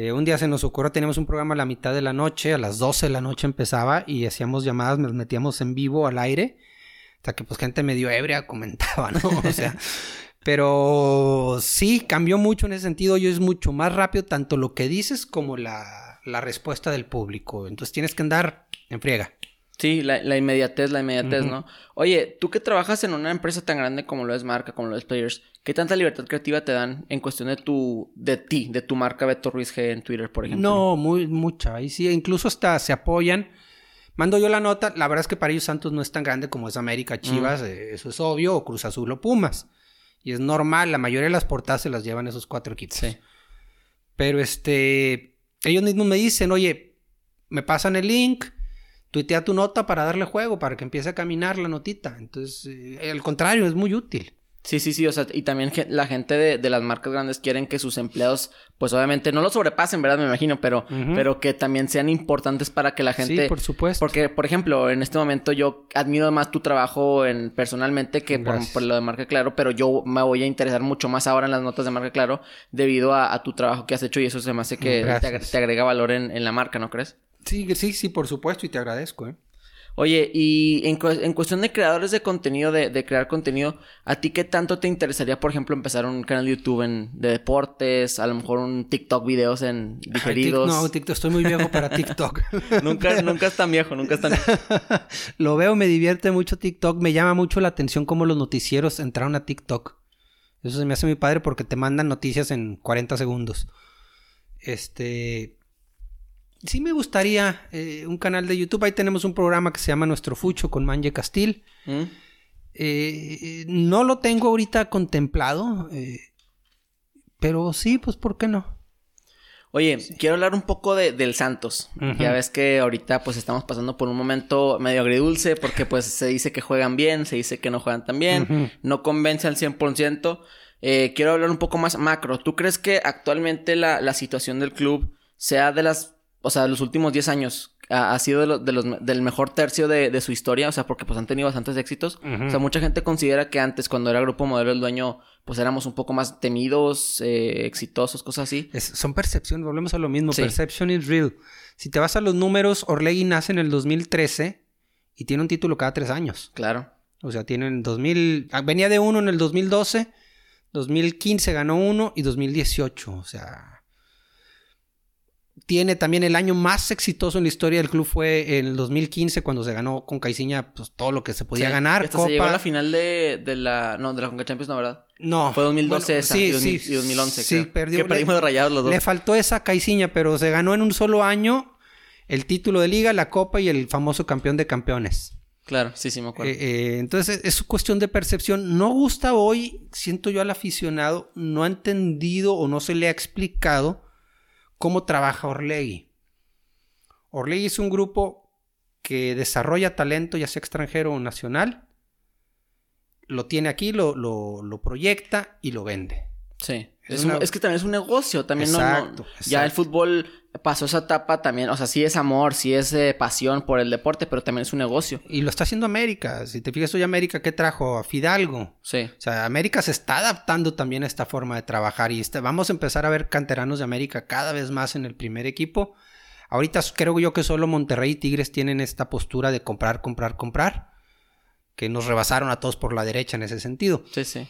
Eh, un día se nos ocurrió, teníamos un programa a la mitad de la noche, a las 12 de la noche empezaba y hacíamos llamadas, nos metíamos en vivo al aire, hasta que pues gente medio ebria comentaba, ¿no? O sea, Pero sí, cambió mucho en ese sentido. Yo es mucho más rápido tanto lo que dices como la, la respuesta del público. Entonces tienes que andar en friega. Sí, la, la inmediatez, la inmediatez, ¿no? Oye, tú que trabajas en una empresa tan grande como lo es Marca, como lo es Players, ¿qué tanta libertad creativa te dan en cuestión de tu, de ti, de tu marca Beto Ruiz G en Twitter, por ejemplo? No, muy, mucha. Ahí sí, incluso hasta se apoyan. Mando yo la nota, la verdad es que para ellos Santos no es tan grande como es América, Chivas, eh, eso es obvio, o Cruz Azul o Pumas. Y es normal, la mayoría de las portadas se las llevan esos cuatro equipos. Sí. Pero este, ellos mismos me dicen, oye, me pasan el link, tuitea tu nota para darle juego, para que empiece a caminar la notita. Entonces, eh, al contrario, es muy útil. Sí, sí, sí, o sea, y también la gente de, las marcas grandes quieren que sus empleados, pues obviamente no lo sobrepasen, ¿verdad? Me imagino, pero, pero que también sean importantes para que la gente... Sí, por supuesto. Porque, por ejemplo, en este momento yo admiro más tu trabajo en, personalmente que por, lo de Marca Claro, pero yo me voy a interesar mucho más ahora en las notas de Marca Claro debido a, tu trabajo que has hecho y eso se me hace que te, agrega valor en, en la marca, ¿no crees? Sí, sí, sí, por supuesto, y te agradezco, ¿eh? Oye, y en, cuestión de creadores de contenido, de, crear contenido, ¿a ti qué tanto te interesaría, por ejemplo, empezar un canal de YouTube en, de deportes, a lo mejor un TikTok videos en digeridos? no, TikTok, estoy muy viejo para TikTok. nunca, nunca es tan viejo, nunca es tan viejo. Lo veo, me divierte mucho TikTok, me llama mucho la atención cómo los noticieros entraron a TikTok. Eso se me hace muy padre porque te mandan noticias en 40 segundos. Este, sí me gustaría eh, un canal de YouTube. Ahí tenemos un programa que se llama Nuestro Fucho con Manje Castil. Mm. Eh, no lo tengo ahorita contemplado, eh, pero sí, pues ¿por qué no? Oye, quiero hablar un poco de, del Santos. Ya ves que ahorita pues estamos pasando por un momento medio agridulce porque pues se dice que juegan bien, se dice que no juegan tan bien, no convence al 100%. quiero hablar un poco más macro. ¿Tú crees que actualmente la, la situación del club sea de las o sea, los últimos 10 años ha, sido de, los, del mejor tercio de, su historia, o sea, porque pues han tenido bastantes éxitos. O sea, mucha gente considera que antes, cuando era Grupo Modelo el dueño, pues éramos un poco más temidos, eh, exitosos, cosas así. son percepciones, volvemos a lo mismo, perception is real. Si te vas a los números, Orlegui nace en el 2013 y tiene un título cada tres años. Claro. O sea, tiene en 2000, ah, venía de uno en el 2012, 2015 ganó uno y 2018, o sea tiene también el año más exitoso en la historia del club fue en el 2015 cuando se ganó con Caiciña pues, todo lo que se podía ganar. Hasta se llegó a la final de, de la no de la Conca Champions, no verdad. No. Fue 2012 esa, sí, y, 2000 sí, y 2011. sí, creo. perdió. Que perdimos de rayados los dos. Le faltó esa Caiciña, pero se ganó en un solo año el título de liga, la copa y el famoso campeón de campeones. Claro, sí, sí me acuerdo. Eh, eh, entonces es cuestión de percepción. No gusta hoy, siento yo al aficionado, no ha entendido o no se le ha explicado cómo trabaja Orlegui. Orlegui es un grupo que desarrolla talento, ya sea extranjero o nacional, lo tiene aquí, lo, lo, lo proyecta y lo vende. Sí. es Es, un- una- es que también es un negocio, también no- no, Exacto, Ya el exacto. fútbol pasó esa etapa también, o sea, sí es amor, sí es eh, pasión por el deporte, pero también es un negocio. Y lo está haciendo América. Si te fijas hoy América, ¿qué trajo? A Fidalgo. Sí. O sea, América se está adaptando también a esta forma de trabajar y este- vamos a empezar a ver canteranos de América cada vez más en el primer equipo. Ahorita creo yo que solo Monterrey y Tigres tienen esta postura de comprar, comprar, comprar, que nos rebasaron a todos por la derecha en ese sentido. Sí, sí.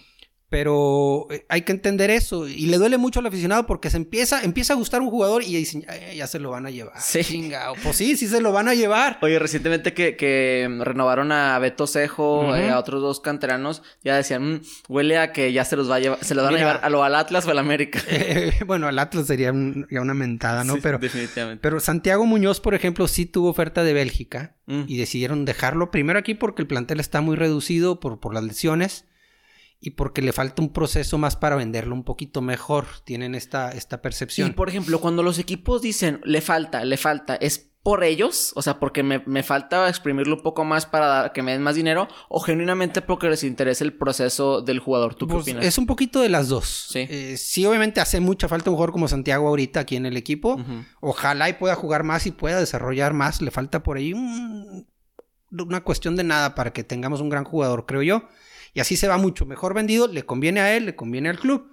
Pero eh, hay que entender eso y le duele mucho al aficionado porque se empieza, empieza a gustar un jugador y dicen, "Ay, ya se lo van a llevar. Sí. Chingao. Pues sí, sí se lo van a llevar. Oye, recientemente que, que renovaron a Beto Cejo, eh, a otros dos canteranos, ya decían, "Mm, huele a que ya se los va a llevar, se los van Mira. a llevar a lo al Atlas o al América. Eh, bueno, al Atlas sería un- ya una mentada, ¿no? Sí, pero definitivamente. Pero Santiago Muñoz, por ejemplo, sí tuvo oferta de Bélgica Mm. y decidieron dejarlo primero aquí porque el plantel está muy reducido por, por las lesiones y porque le falta un proceso más para venderlo un poquito mejor. Tienen esta, esta percepción. Y por ejemplo, cuando los equipos dicen, le falta, le falta, ¿es por ellos? O sea, porque me, me falta exprimirlo un poco más para dar- que me den más dinero, o genuinamente porque les interesa el proceso del jugador. ¿Tú qué Pues, opinas? es un poquito de las dos. Sí. Eh, sí, obviamente hace mucha falta un jugador como Santiago ahorita aquí en el equipo. Ojalá y pueda jugar más y pueda desarrollar más. Le falta por ahí un- una cuestión de nada para que tengamos un gran jugador, creo yo. Y así se va mucho mejor vendido. Le conviene a él, le conviene al club.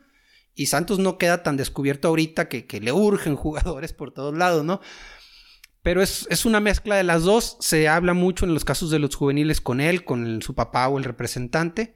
Y Santos no queda tan descubierto ahorita que, que le urgen jugadores por todos lados, ¿no? Pero es, es una mezcla de las dos. Se habla mucho en los casos de los juveniles con él, con el- su papá o el representante.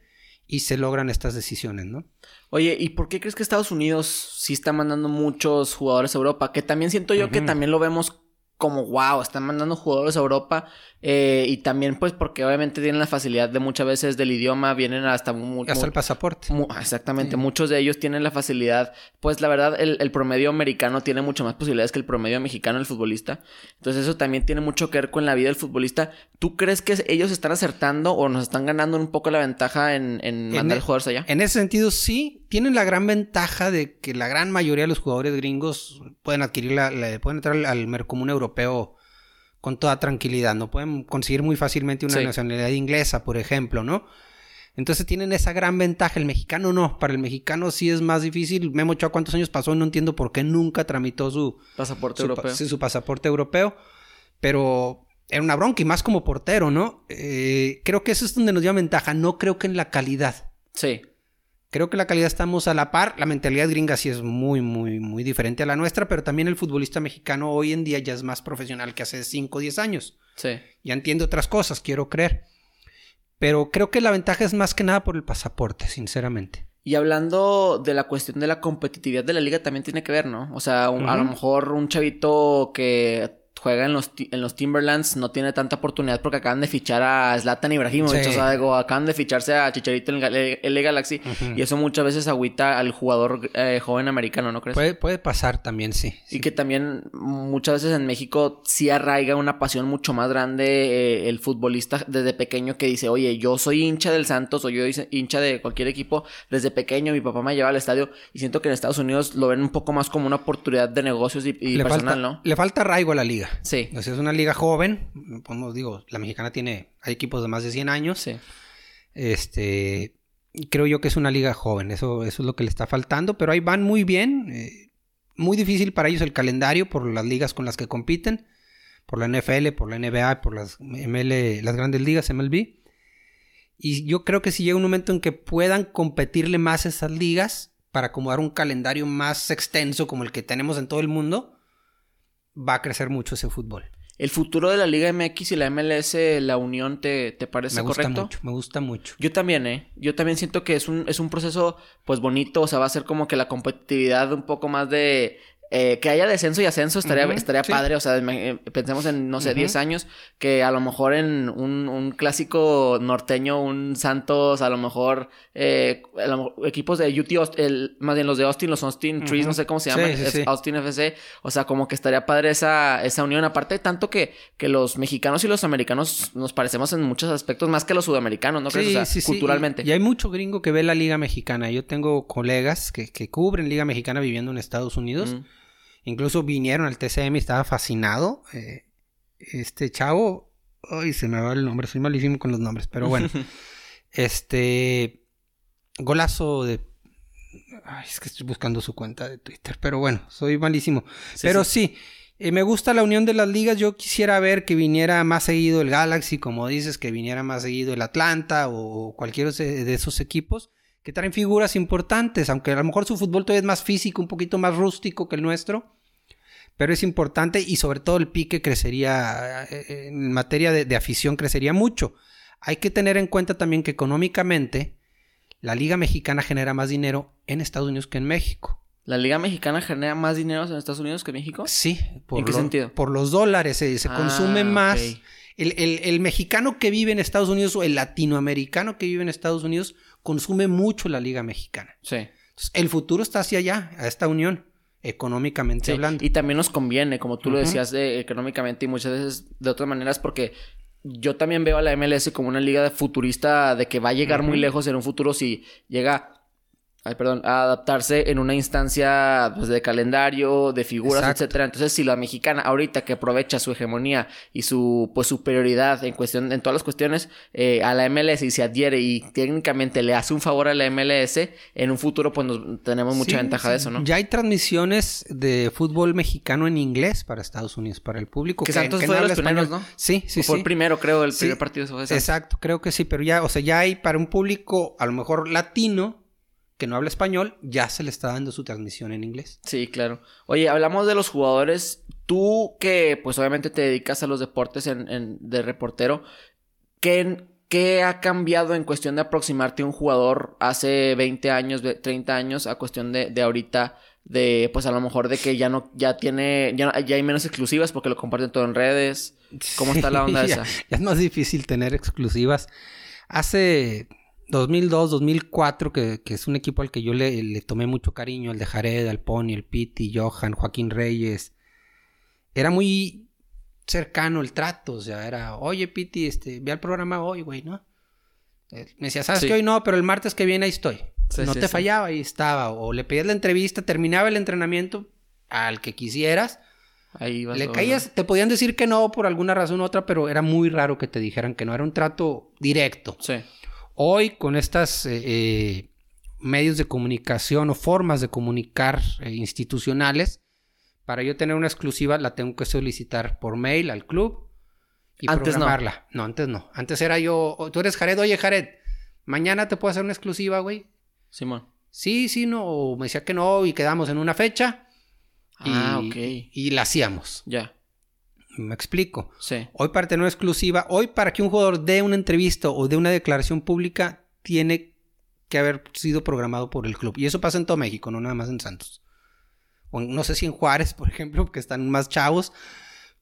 Y se logran estas decisiones, ¿no? Oye, ¿y por qué crees que Estados Unidos sí está mandando muchos jugadores a Europa? Que también siento yo que también lo vemos como wow, están mandando jugadores a Europa eh, y también pues porque obviamente tienen la facilidad de muchas veces del idioma, vienen hasta muy... Hasta el pasaporte. Mu- exactamente, Sí. muchos de ellos tienen la facilidad, pues la verdad el, el promedio americano tiene mucho más posibilidades que el promedio mexicano el futbolista, entonces eso también tiene mucho que ver con la vida del futbolista. ¿Tú crees que ellos están acertando o nos están ganando un poco la ventaja en, en mandar e- jugadores allá? En ese sentido, sí, tienen la gran ventaja de que la gran mayoría de los jugadores gringos pueden adquirir la, la- pueden entrar al, al mercomún europeo con toda tranquilidad, no pueden conseguir muy fácilmente una Sí. nacionalidad inglesa, por ejemplo, ¿no? Entonces tienen esa gran ventaja. El mexicano no. Para el mexicano sí es más difícil. Memo Ochoa, ¿cuántos años pasó? No entiendo por qué nunca tramitó su, Pasaporte su, europeo. su pasaporte europeo. Pero era una bronca y más como portero, ¿no? Eh, creo que eso es donde nos dio ventaja. No creo que en la calidad. Sí, Creo que la calidad estamos a la par. La mentalidad gringa sí es muy, muy, muy diferente a la nuestra, pero también el futbolista mexicano hoy en día ya es más profesional que hace 5 o 10 años. sí. Ya entiende otras cosas, quiero creer. Pero creo que la ventaja es más que nada por el pasaporte, sinceramente. Y hablando de la cuestión de la competitividad de la liga también tiene que ver, ¿no? O sea, un- a lo mejor un chavito que juega en los, en los Timberlands no tiene tanta oportunidad porque acaban de fichar a Zlatan Ibrahimovic, Sí. o sea, digo, acaban de ficharse a Chicharito en el LA Galaxy Ujú. y eso muchas veces agüita al jugador eh, joven americano, ¿no crees? Puede, puede pasar también, sí. Y sí. que también muchas veces en México sí arraiga una pasión mucho más grande eh, el futbolista desde pequeño que dice, oye, yo soy hincha del Santos o yo soy hincha de cualquier equipo desde pequeño, mi papá me lleva al estadio y siento que en Estados Unidos lo ven un poco más como una oportunidad de negocios y, personal, falta, ¿no? le falta arraigo a la liga. Sí, sea, es una liga joven. Como digo, la mexicana tiene. Hay equipos de más de 100 años. sí. Este, creo yo que es una liga joven, eso, eso es lo que le está faltando, pero ahí van muy bien. eh, muy difícil para ellos el calendario por las ligas con las que compiten, por la NFL, por la NBA, por las ML, las grandes ligas MLB. Y yo creo que si llega un momento en que puedan competirle más esas ligas para acomodar un calendario más extenso como el que tenemos en todo el mundo, va a crecer mucho ese fútbol. El futuro de la Liga MX y la MLS, la unión, ¿te, te parece Me gusta correcto? mucho, me gusta mucho. Yo también, ¿eh? Yo también siento que es un, es un proceso, pues, bonito. O sea, va a ser como que la competitividad un poco más de... eh, que haya descenso y ascenso estaría, estaría padre. O sea, eh, pensemos en, no sé, 10 años, que a lo mejor en un, un, clásico norteño, un Santos, a lo mejor, eh, equipos de UT, el, más bien los de Austin, los Austin Trees, no sé cómo se llaman, Austin FC. O sea, como que estaría padre esa, esa unión. Aparte, tanto que, que los mexicanos y los americanos nos parecemos en muchos aspectos más que los sudamericanos, ¿no crees? O sea, culturalmente. Y, hay mucho gringo que ve la Liga Mexicana. Yo tengo colegas que, que cubren Liga Mexicana viviendo en Estados Unidos. Incluso vinieron al TCM y estaba fascinado. Eh, este chavo, ay, se me va el nombre, soy malísimo con los nombres, pero bueno. este golazo de Ay, es que estoy buscando su cuenta de Twitter, pero bueno, soy malísimo. pero sí, eh, me gusta la unión de las ligas. Yo quisiera ver que viniera más seguido el Galaxy, como dices, que viniera más seguido el Atlanta o cualquiera de esos equipos que traen figuras importantes, aunque a lo mejor su fútbol todavía es más físico, un poquito más rústico que el nuestro, pero es importante y sobre todo el pique crecería, eh, en materia de, afición crecería mucho. Hay que tener en cuenta también que económicamente la Liga Mexicana genera más dinero en Estados Unidos que en México. ¿La Liga Mexicana genera más dinero en Estados Unidos que en México? Sí. Por ¿En qué sentido? Por los dólares, se, ah, consume más. El, el, mexicano que vive en Estados Unidos o el latinoamericano que vive en Estados Unidos consume mucho la Liga Mexicana. Sí. Entonces, el futuro está hacia allá, a esta unión, económicamente hablando. Y también nos conviene, como tú lo decías, de, económicamente y muchas veces de otras maneras, porque yo también veo a la MLS como una liga de futurista de que va a llegar muy lejos en un futuro si llega ay, perdón, a adaptarse en una instancia pues, de calendario, de figuras, etcétera. Entonces, si la mexicana ahorita que aprovecha su hegemonía y su pues superioridad en cuestión, en todas las cuestiones, eh, a la MLS y se adhiere y técnicamente le hace un favor a la MLS, en un futuro pues tenemos mucha ventaja de eso, ¿no? Ya hay transmisiones de fútbol mexicano en inglés para Estados Unidos, para el público. Que, Santos fue de los primeros, ¿no? Sí, sí, sí. Fue el primero, creo, el primer partido. Fue Exacto, creo que sí, pero ya, o sea, ya hay para un público a lo mejor latino que no habla español, ya se le está dando su transmisión en inglés. Sí, claro. Oye, hablamos de los jugadores. Tú que pues obviamente te dedicas a los deportes en, de reportero, ¿qué, ¿qué, ha cambiado en cuestión de aproximarte a un jugador hace 20 años, 30 años, a cuestión de, de ahorita? de pues a lo mejor de que ya no ya tiene ya, ya hay menos exclusivas porque lo comparten todo en redes cómo está la onda esa ya es más difícil tener exclusivas hace 2002, 2004, que, que, es un equipo al que yo le, tomé mucho cariño, el de Jared, el Pony, el Piti, Johan, Joaquín Reyes. Era muy cercano el trato, o sea, era, oye Piti, este, ve al programa hoy, güey, ¿no? Eh, me decía, ¿sabes que hoy no? Pero el martes que viene ahí estoy. no te fallaba, ahí estaba. O le pedías la entrevista, terminaba el entrenamiento al que quisieras. Ahí vas Le caías, te podían decir que no por alguna razón u otra, pero era muy raro que te dijeran que no. Era un trato directo. Sí. Hoy con estas eh, eh, medios de comunicación o formas de comunicar eh, institucionales, para yo tener una exclusiva la tengo que solicitar por mail al club y antes programarla. No. antes no. Antes era yo, tú eres Jared, oye Jared, mañana te puedo hacer una exclusiva, güey. Simón. Sí, sí, no. O me decía que no y quedamos en una fecha. Ah, ok. Y la hacíamos. Ya. Me explico. Sí. Hoy para tener una exclusiva, hoy para que un jugador dé una entrevista o dé una declaración pública, tiene que haber sido programado por el club. Y eso pasa en todo México, no nada más en Santos. O no sé si en Juárez, por ejemplo, que están más chavos,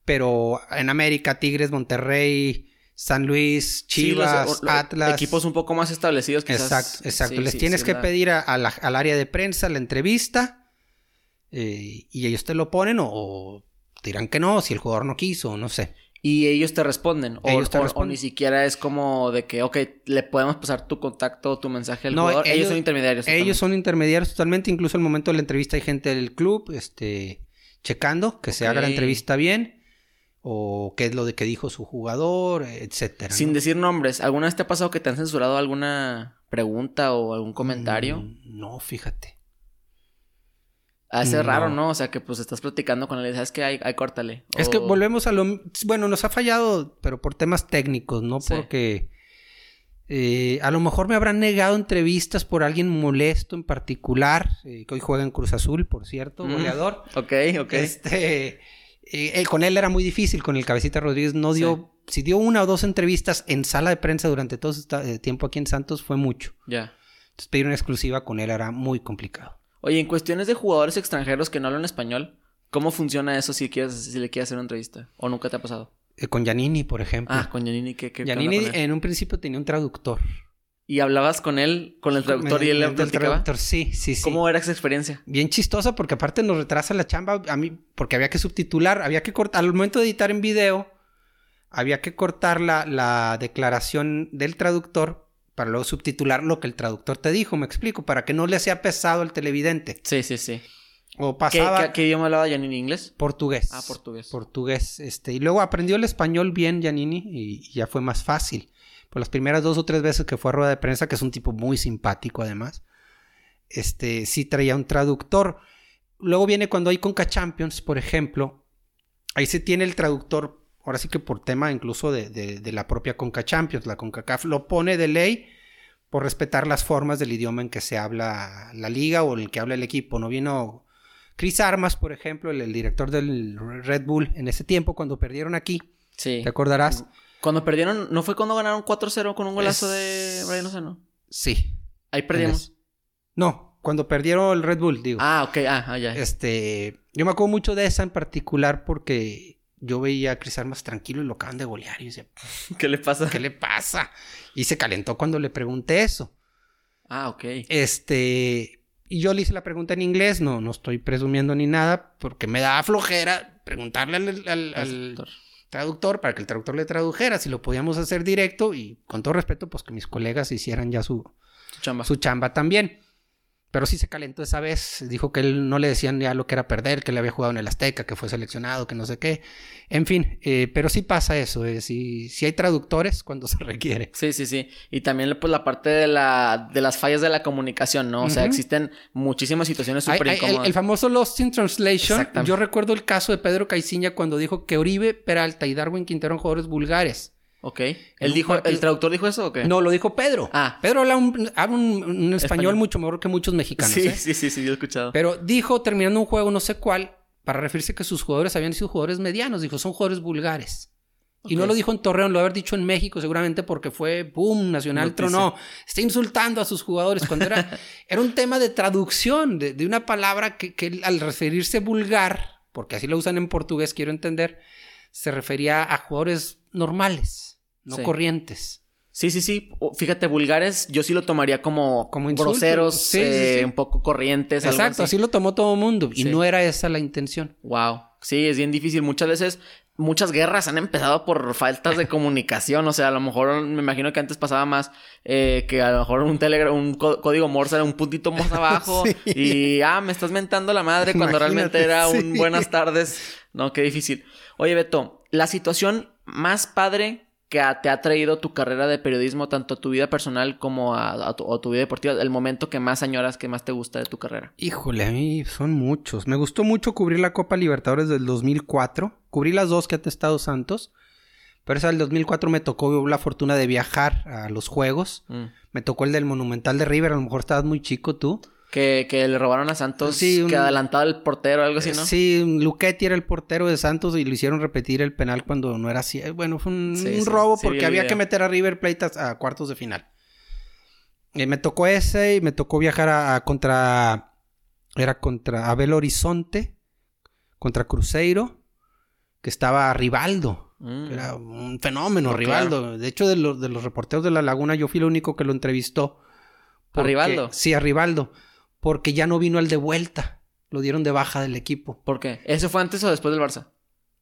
pero en América, Tigres, Monterrey, San Luis, Chivas, Atlas. Equipos un poco más establecidos quizás. Exacto, exacto. Les tienes que pedir al área de prensa la entrevista eh, y ellos te lo ponen o dirán que no, si el jugador no quiso, no sé. Y ellos te responden. O, ni siquiera es como de que, ok, le podemos pasar tu contacto, tu mensaje al jugador. Ellos, son intermediarios. Ellos son intermediarios totalmente. Incluso al momento de la entrevista hay gente del club, este, checando que se haga la entrevista bien. O qué es lo de que dijo su jugador, etcétera. Sin decir nombres, ¿alguna vez te ha pasado que te han censurado alguna pregunta o algún comentario? Mm, no, fíjate. Hace raro, ¿no? O sea, que pues estás platicando con él y sabes que hay, hay córtale. Es que volvemos a lo... Bueno, nos ha fallado, pero por temas técnicos, ¿no? Porque eh, a lo mejor me habrán negado entrevistas por alguien molesto en particular, eh, que hoy juega en Cruz Azul, por cierto, mm. goleador. Ok, ok. Este, eh, con él era muy difícil, con el Cabecita Rodríguez no dio... Si dio una o dos entrevistas en sala de prensa durante todo este tiempo aquí en Santos, fue mucho. Ya. Entonces pedir una exclusiva con él era muy complicado. Oye, en cuestiones de jugadores extranjeros que no hablan español, ¿cómo funciona eso si, quieres, si le quieres hacer una entrevista? ¿O nunca te ha pasado? Eh, con Giannini, por ejemplo. Ah, con Giannini, ¿qué, qué Giannini en un principio tenía un traductor. ¿Y hablabas con él, con el traductor y él le? Traductor, sí, sí, sí. ¿Cómo era esa experiencia? Bien chistosa porque aparte nos retrasa la chamba a mí porque había que subtitular, había que cortar, al momento de editar en video, había que cortar la, la declaración del traductor para luego subtitular lo que el traductor te dijo, me explico, para que no le sea pesado al televidente. Sí, sí, sí. O pasaba... ¿Qué, idioma hablaba Giannini? ¿Inglés? Portugués. Ah, portugués. Portugués. Este, y luego aprendió el español bien Giannini y ya fue más fácil. Por las primeras dos o tres veces que fue a rueda de prensa, que es un tipo muy simpático además, este, sí traía un traductor. Luego viene cuando hay Conca Champions, por ejemplo, ahí se tiene el traductor, ahora sí que por tema incluso de, la propia Conca Champions, la CONCACAF lo pone de ley por respetar las formas del idioma en que se habla la liga o en el que habla el equipo. No vino Chris Armas, por ejemplo, el, director del Red Bull en ese tiempo cuando perdieron aquí. Sí. ¿Te acordarás? Cuando perdieron, ¿no fue cuando ganaron 4-0 con un golazo de Brian Lozano? Sí. Ahí perdimos. No, cuando perdieron el Red Bull, digo. Ah, ok, ah, ah, ya. Este, yo me acuerdo mucho de esa en particular porque yo veía a Chris Armas tranquilo y lo acaban de golear y decía, ¿qué le pasa? ¿Qué le pasa? Y se calentó cuando le pregunté eso. Ah, ok. Este, y yo le hice la pregunta en inglés, no, no estoy presumiendo ni nada, porque me daba flojera preguntarle al, al traductor para que el traductor le tradujera, si lo podíamos hacer directo y con todo respeto, pues que mis colegas hicieran ya su, chamba. su chamba también. Pero sí se calentó esa vez. Dijo que él no le decían ya lo que era perder, que le había jugado en el Azteca, que fue seleccionado, que no sé qué. En fin, eh, pero sí pasa eso. Eh, sí, hay traductores cuando se requiere. Sí, sí, sí. Y también pues la parte de, la, de las fallas de la comunicación, ¿no? O sea, existen muchísimas situaciones súper incómodas. El, el, famoso Lost in Translation. Yo recuerdo el caso de Pedro Caiciña cuando dijo que Oribe, Peralta y Darwin Quintero eran jugadores vulgares. Ok. ¿El, dijo, ¿El traductor dijo eso o qué? No, lo dijo Pedro. Ah. Pedro habla un, español, mucho mejor que muchos mexicanos. Sí, ¿eh? sí, sí, sí, yo he escuchado. Pero dijo, terminando un juego, no sé cuál, para referirse que sus jugadores habían sido jugadores medianos. Dijo, son jugadores vulgares. Y no lo dijo en Torreón, lo haber dicho en México seguramente porque fue, boom, Nacional tronó. Está insultando a sus jugadores cuando era, era un tema de traducción de, una palabra que, que, al referirse vulgar, porque así lo usan en portugués, quiero entender, se refería a jugadores normales no corrientes. Sí, sí, sí. Fíjate, vulgares, yo sí lo tomaría como, como groseros, eh, un poco corrientes. Exacto, así. lo tomó todo el mundo. Y no era esa la intención. Wow. Sí, es bien difícil. Muchas veces, muchas guerras han empezado por faltas de comunicación. O sea, a lo mejor me imagino que antes pasaba más eh, que a lo mejor un telegram, un código Morse era un puntito más abajo. Y ah, me estás mentando la madre cuando realmente era un buenas tardes. No, qué difícil. Oye, Beto, la situación más padre que te ha traído tu carrera de periodismo, tanto a tu vida personal como a, tu, vida deportiva? El momento que más añoras, que más te gusta de tu carrera. Híjole, a mí son muchos. Me gustó mucho cubrir la Copa Libertadores del 2004. Cubrí las dos que ha testado Santos. Pero esa del 2004 me tocó la fortuna de viajar a los juegos. Mm. Me tocó el del Monumental de River. A lo mejor estabas muy chico tú. Que, que, le robaron a Santos, sí, que adelantaba el portero o algo así, ¿no? Sí, Luquetti era el portero de Santos y le hicieron repetir el penal cuando no era así. Bueno, fue un, robo porque había que meter a River Plate a, cuartos de final. Y me tocó ese y me tocó viajar a, contra... Era contra Abel Horizonte, contra Cruzeiro, que estaba Rivaldo. Mm. Era un fenómeno, Rivaldo. De hecho, de, los, de los reporteros de La Laguna, yo fui el único que lo entrevistó. ¿A Rivaldo? Sí, a Rivaldo porque ya no vino al de vuelta. Lo dieron de baja del equipo. ¿Por qué? ¿Eso fue antes o después del Barça?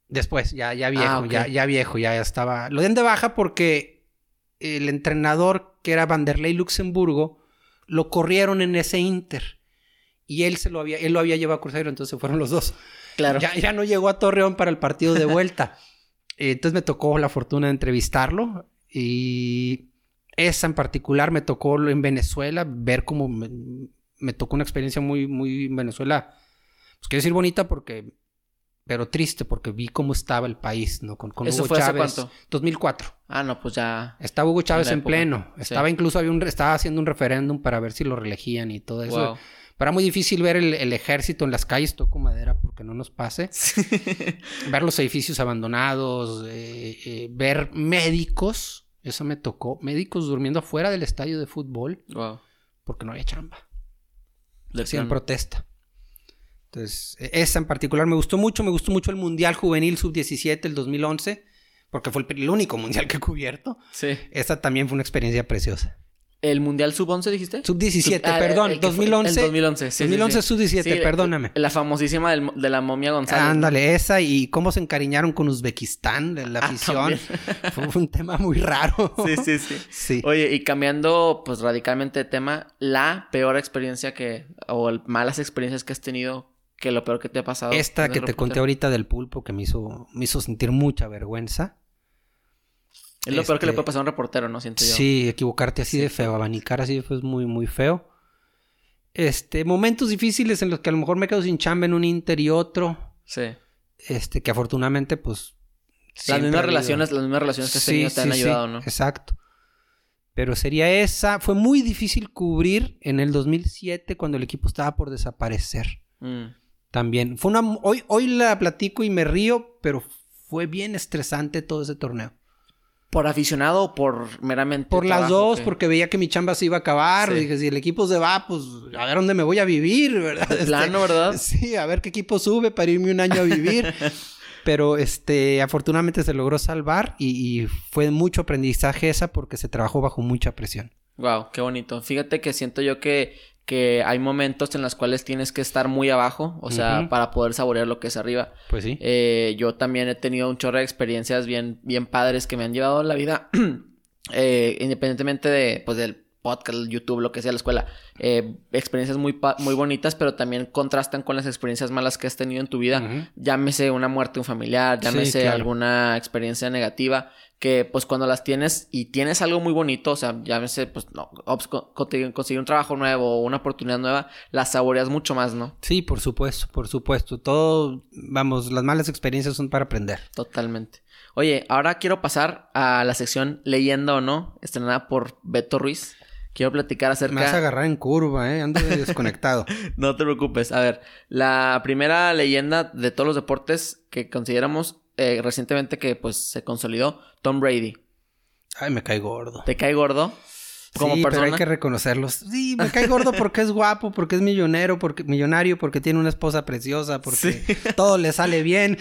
Después, ya, ya viejo, ah, ya, ya viejo, ya, estaba. Lo dieron de baja porque el entrenador, que era Vanderlei Luxemburgo, lo corrieron en ese Inter. Y él se lo había, él lo había llevado a Cruzeiro, entonces fueron los dos. Claro. Ya, ya no llegó a Torreón para el partido de vuelta. entonces me tocó la fortuna de entrevistarlo. Y esa en particular me tocó en Venezuela, ver cómo me tocó una experiencia muy, muy en Venezuela. Pues quiero decir bonita porque. Pero triste porque vi cómo estaba el país, ¿no? Con, ¿Eso Hugo fue Chávez. Hace cuánto? 2004. Ah, no, pues ya. Estaba Hugo Chávez en, pleno. Estaba incluso, había un, estaba haciendo un referéndum para ver si lo reelegían y todo eso. Pero era muy difícil ver el, ejército en las calles, toco madera porque no nos pase. ver los edificios abandonados, eh, eh, ver médicos, eso me tocó, médicos durmiendo afuera del estadio de fútbol. Wow. Porque no había chamba. De sí, en plano. protesta. Entonces, e- esa en particular me gustó mucho. Me gustó mucho el Mundial Juvenil Sub-17 el 2011, porque fue el, único mundial que he cubierto. Sí. Esta también fue una experiencia preciosa. ¿El Mundial Sub-11 dijiste? Sub-17, Sub- ah, perdón, el que fue- 2011. El 2011, sí. sí, 2011 sí. Sub-17, Sí, perdóname. La famosísima del- de la momia González. Ándale, esa y cómo se encariñaron con Uzbekistán, la la Ah, afición. fue un tema muy raro. Sí, sí, sí. Sí. Oye, y cambiando pues radicalmente de tema, la peor experiencia que, o el- malas experiencias que has tenido, que lo peor que te ha pasado. Esta que te conté ahorita del pulpo que me hizo, me hizo sentir mucha vergüenza. Es lo peor que le este- puede pasar a un reportero, ¿no? Siento yo. Sí, equivocarte así de feo, abanicar así de feo es muy, muy feo. Este, momentos difíciles en los que a lo mejor me quedo sin chamba en un inter y otro. Sí. Este, que afortunadamente, pues. Las mismas relaciones, las mismas relaciones que has Sí, tenido te han sí, sí, ayudado, ¿no? Exacto. Pero sería esa. Fue muy difícil cubrir en el 2007 cuando el equipo estaba por desaparecer. Mm. También. Fue una. Hoy, hoy la platico y me río, pero fue bien estresante todo ese torneo. ¿Por aficionado o por meramente Por las dos, qué? porque veía que mi chamba se iba a acabar. Sí. Dije, si el equipo se va, pues a ver dónde me voy a vivir, ¿verdad? De plano, ¿verdad? Sí, a ver qué equipo sube para irme un año a vivir. Pero este, afortunadamente se logró salvar y, y fue mucho aprendizaje esa porque se trabajó bajo mucha presión. Wow, qué bonito. Fíjate que siento yo que, que hay momentos en los cuales tienes que estar muy abajo, o sea, para poder saborear lo que es arriba. Pues sí. Eh, yo también he tenido un chorro de experiencias bien, bien padres que me han llevado la vida, eh, independientemente de, pues, del podcast, YouTube, lo que sea, la escuela. Eh, experiencias muy, muy bonitas, pero también contrastan con las experiencias malas que has tenido en tu vida. Ujú. Llámese una muerte de un familiar, Sí, llámese claro. alguna experiencia negativa, que pues cuando las tienes y tienes algo muy bonito, o sea, llámese, pues, no, ops, co- conseguir un trabajo nuevo o una oportunidad nueva, las saboreas mucho más, ¿no? Sí, por supuesto, por supuesto. Todo, vamos, las malas experiencias son para aprender. Totalmente. Oye, ahora quiero pasar a la sección Leyenda o no, estrenada por Beto Ruiz. Quiero platicar acerca... Me vas a agarrar en curva, ¿eh? Ando desconectado. No te preocupes. A ver, la primera leyenda de todos los deportes que consideramos eh, recientemente que pues se consolidó, Tom Brady. Ay, me cae gordo. ¿Te cae gordo? Como sí, persona. pero hay que reconocerlos. Sí, me cae gordo porque es guapo, porque es millonero, porque millonario, porque tiene una esposa preciosa, porque todo le sale bien.